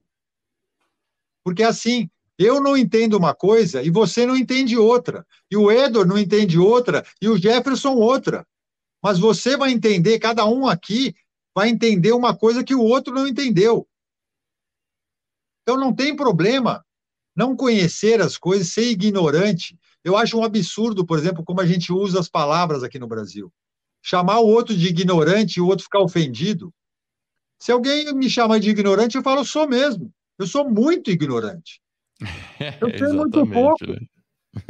[SPEAKER 2] Porque assim, eu não entendo uma coisa e você não entende outra. E o Edward não entende outra e o Jefferson outra. Mas você vai entender, cada um aqui vai entender uma coisa que o outro não entendeu. Então não tem problema não conhecer as coisas, ser ignorante. Eu acho um absurdo, por exemplo, como a gente usa as palavras aqui no Brasil. Chamar o outro de ignorante e o outro ficar ofendido. Se alguém me chama de ignorante, eu falo, eu sou mesmo. Eu sou muito ignorante. Eu sei muito pouco. Né?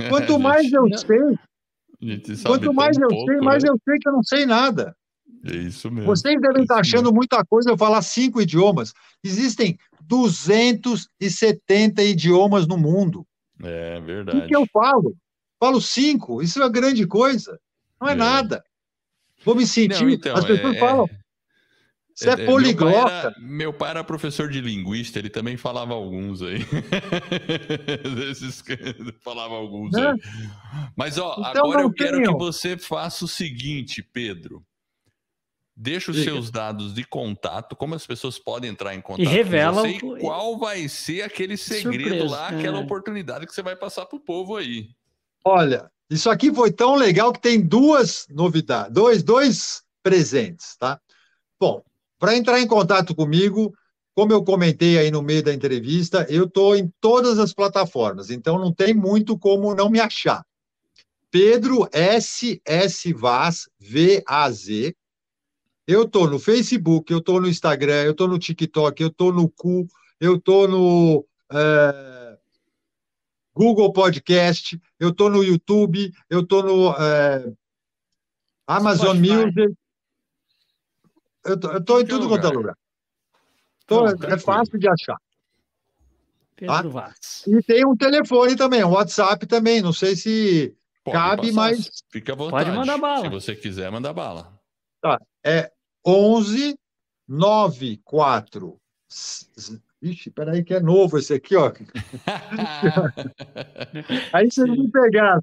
[SPEAKER 2] Quanto mais eu sei, quanto mais eu pouco, sei, mais né? eu sei que eu não sei nada.
[SPEAKER 1] É isso mesmo.
[SPEAKER 2] Vocês devem é estar achando mesmo. muita coisa eu falar cinco idiomas. Existem 270 idiomas no mundo.
[SPEAKER 1] É verdade.
[SPEAKER 2] O que eu falo? Falo cinco. Isso é grande coisa. Não é, é. nada. Vou me sentir. Não, então, As pessoas é... falam. Você é, é poliglota.
[SPEAKER 1] Meu pai, era, meu pai, era, professor de linguista, ele também falava alguns aí. Esses falava alguns é. aí. Mas, ó, então, agora eu quero que você faça o seguinte, Pedro. Deixa os Diga. seus dados de contato, como as pessoas podem entrar em contato
[SPEAKER 3] e revela
[SPEAKER 1] com você o... e qual vai ser aquele segredo Surpresa, lá, aquela é. oportunidade que você vai passar para o povo aí.
[SPEAKER 2] Olha, isso aqui foi tão legal que tem duas novidades, dois, dois presentes, tá? Bom, para entrar em contato comigo, como eu comentei aí no meio da entrevista, eu estou em todas as plataformas, então não tem muito como não me achar. Pedro S. S. Vaz, V-A-Z. Eu estou no Facebook, eu estou no Instagram, eu estou no TikTok, eu estou no Cu, eu estou no é, Google Podcast, eu estou no YouTube, eu estou no é, Amazon Music eu estou em tudo quanto é lugar. Tô, é fácil de achar.
[SPEAKER 3] Pedro tá?
[SPEAKER 2] E tem um telefone também, um WhatsApp também. Não sei se Pode cabe, passar. mas.
[SPEAKER 1] Fica à vontade.
[SPEAKER 3] Pode mandar bala.
[SPEAKER 1] Se você quiser, manda bala.
[SPEAKER 2] Tá. É 11 94. Ixi, peraí, que é novo esse aqui, ó. Aí vocês me pegaram,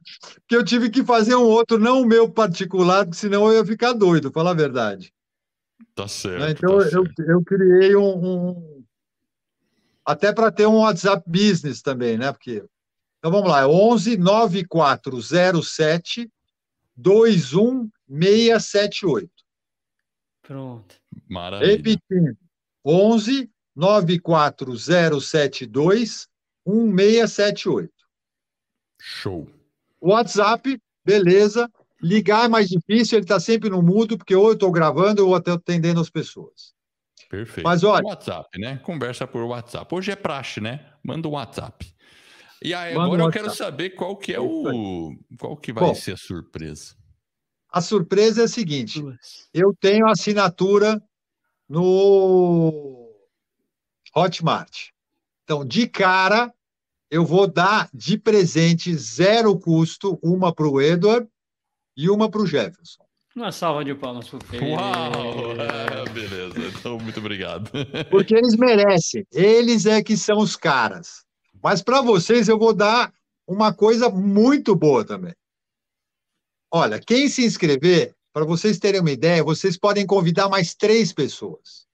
[SPEAKER 2] que eu tive que fazer um outro, não o meu particular, senão eu ia ficar doido, falar a verdade.
[SPEAKER 1] Tá certo.
[SPEAKER 2] Né? Então,
[SPEAKER 1] tá
[SPEAKER 2] eu, certo. eu criei um. um... Até para ter um WhatsApp Business também, né? Porque. Então vamos lá, é 11 9407 21678.
[SPEAKER 3] Pronto.
[SPEAKER 1] Maravilha.
[SPEAKER 2] Repetindo, 11 94072 1678.
[SPEAKER 1] Show.
[SPEAKER 2] WhatsApp, beleza. Ligar é mais difícil, ele está sempre no mudo, porque ou eu estou gravando ou até atendendo as pessoas.
[SPEAKER 1] Perfeito. Mas olha. WhatsApp, né? Conversa por WhatsApp. Hoje é praxe, né? Manda um WhatsApp. E aí, agora um eu quero saber qual que é o. Qual que vai Bom, ser a surpresa.
[SPEAKER 2] A surpresa é a seguinte: eu tenho assinatura no Hotmart. Então, de cara, eu vou dar de presente, zero custo, uma para o Edward e uma para o Jefferson.
[SPEAKER 3] Uma salva de palmas para o.
[SPEAKER 1] Uau! É, beleza, então muito obrigado.
[SPEAKER 2] Porque eles merecem, eles é que são os caras. Mas para vocês eu vou dar uma coisa muito boa também. Olha, quem se inscrever, para vocês terem uma ideia, vocês podem convidar mais três pessoas.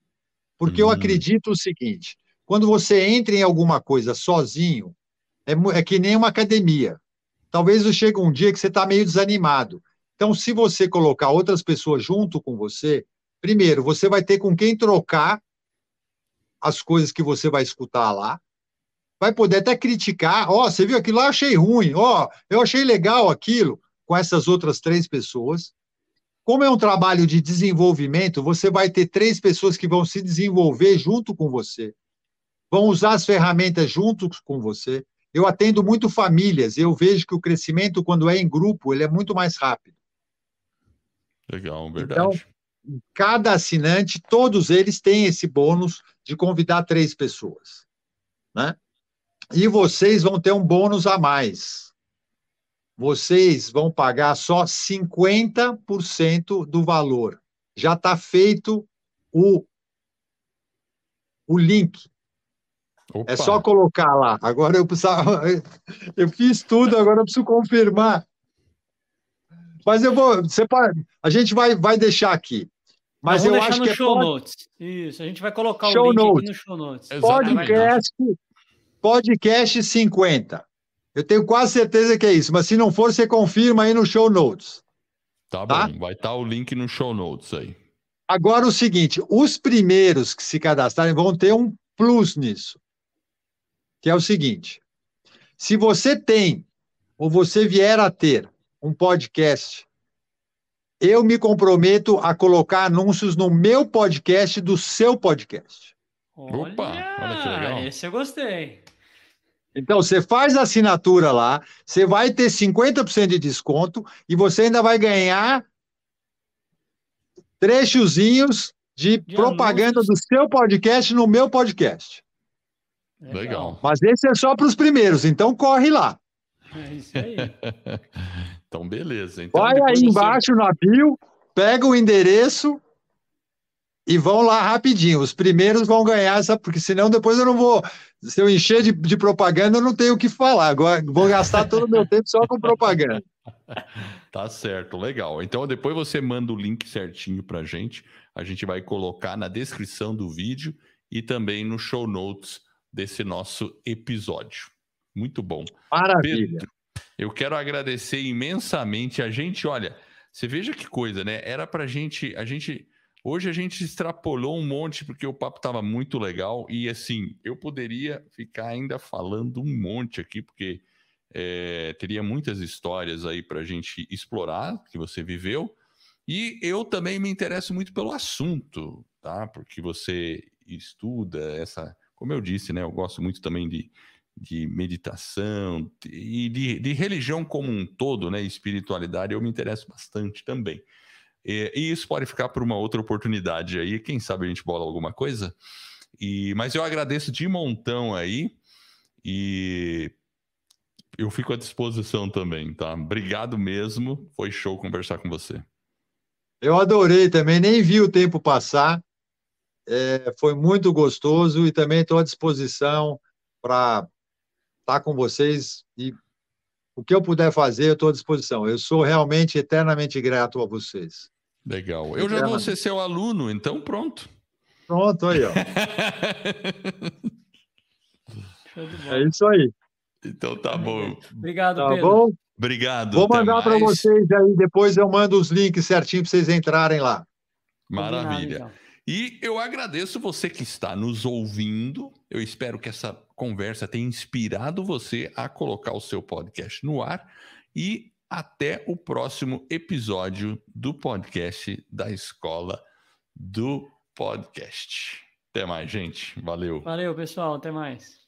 [SPEAKER 2] Porque hum. eu acredito o seguinte: quando você entra em alguma coisa sozinho, é, é que nem uma academia. Talvez chegue um dia que você está meio desanimado. Então, se você colocar outras pessoas junto com você, primeiro, você vai ter com quem trocar as coisas que você vai escutar lá. Vai poder até criticar. Ó, oh, você viu aquilo lá? Eu achei ruim. Ó, oh, eu achei legal aquilo com essas outras três pessoas. Como é um trabalho de desenvolvimento, você vai ter três pessoas que vão se desenvolver junto com você, vão usar as ferramentas junto com você. Eu atendo muito famílias, eu vejo que o crescimento, quando é em grupo, ele é muito mais rápido.
[SPEAKER 1] Legal, então, verdade.
[SPEAKER 2] Então, cada assinante, todos eles têm esse bônus de convidar três pessoas. Né? E vocês vão ter um bônus a mais. Vocês vão pagar só 50% do valor. Já está feito o, o link. Opa. É só colocar lá. Agora eu precisava. Eu fiz tudo, agora eu preciso confirmar. Mas eu vou. Você pode, a gente vai, vai deixar aqui.
[SPEAKER 3] Mas eu acho no que é show é pod... notes. Isso, a gente vai colocar
[SPEAKER 2] show
[SPEAKER 3] o link
[SPEAKER 2] notes.
[SPEAKER 3] aqui no show notes.
[SPEAKER 2] Podcast, podcast 50. Eu tenho quase certeza que é isso, mas se não for, você confirma aí no show notes.
[SPEAKER 1] Tá, tá? bom, vai estar tá o link no show notes aí.
[SPEAKER 2] Agora o seguinte, os primeiros que se cadastrarem vão ter um plus nisso, que é o seguinte, se você tem, ou você vier a ter, um podcast, eu me comprometo a colocar anúncios no meu podcast do seu podcast.
[SPEAKER 3] Olha, Opa, olha que legal. Esse eu gostei.
[SPEAKER 2] Então, você faz a assinatura lá, você vai ter 50% de desconto e você ainda vai ganhar trechozinhos de, de propaganda anúncios. do seu podcast no meu podcast.
[SPEAKER 1] Legal.
[SPEAKER 2] Mas esse é só para os primeiros, então corre lá.
[SPEAKER 3] É isso aí.
[SPEAKER 1] então, beleza. Então,
[SPEAKER 2] vai aí você... embaixo na bio, pega o endereço e vão lá rapidinho. Os primeiros vão ganhar essa, porque senão depois eu não vou. Se eu encher de, de propaganda, eu não tenho o que falar. Agora vou gastar todo o meu tempo só com propaganda.
[SPEAKER 1] Tá certo, legal. Então depois você manda o link certinho para gente. A gente vai colocar na descrição do vídeo e também no show notes desse nosso episódio. Muito bom.
[SPEAKER 2] Maravilha.
[SPEAKER 1] Pedro, eu quero agradecer imensamente a gente. Olha, você veja que coisa, né? Era para gente, a gente Hoje a gente extrapolou um monte porque o papo estava muito legal e assim eu poderia ficar ainda falando um monte aqui porque é, teria muitas histórias aí para a gente explorar que você viveu. E eu também me interesso muito pelo assunto, tá? Porque você estuda essa, como eu disse, né? Eu gosto muito também de, de meditação e de, de religião como um todo, né? Espiritualidade, eu me interesso bastante também. E, e, isso pode ficar para uma outra oportunidade aí, quem sabe a gente bola alguma coisa. E, mas eu agradeço de montão aí e eu fico à disposição também, tá? Obrigado mesmo, foi show conversar com você.
[SPEAKER 2] Eu adorei também, nem vi o tempo passar, é, foi muito gostoso e também estou à disposição para estar tá com vocês e o que eu puder fazer, eu estou à disposição. Eu sou realmente eternamente grato a vocês.
[SPEAKER 1] Legal. Eu já vou ser seu aluno, então pronto.
[SPEAKER 2] Pronto, aí, ó. é isso aí.
[SPEAKER 1] Então tá bom.
[SPEAKER 3] Obrigado,
[SPEAKER 2] tá
[SPEAKER 3] Pedro.
[SPEAKER 2] Bom?
[SPEAKER 1] Obrigado.
[SPEAKER 2] Vou mandar para vocês aí, depois eu mando os links certinho para vocês entrarem lá.
[SPEAKER 1] Maravilha. Então. E eu agradeço você que está nos ouvindo. Eu espero que essa conversa tenha inspirado você a colocar o seu podcast no ar. E até o próximo episódio do podcast da Escola do Podcast. Até mais, gente. Valeu.
[SPEAKER 3] Valeu, pessoal. Até mais.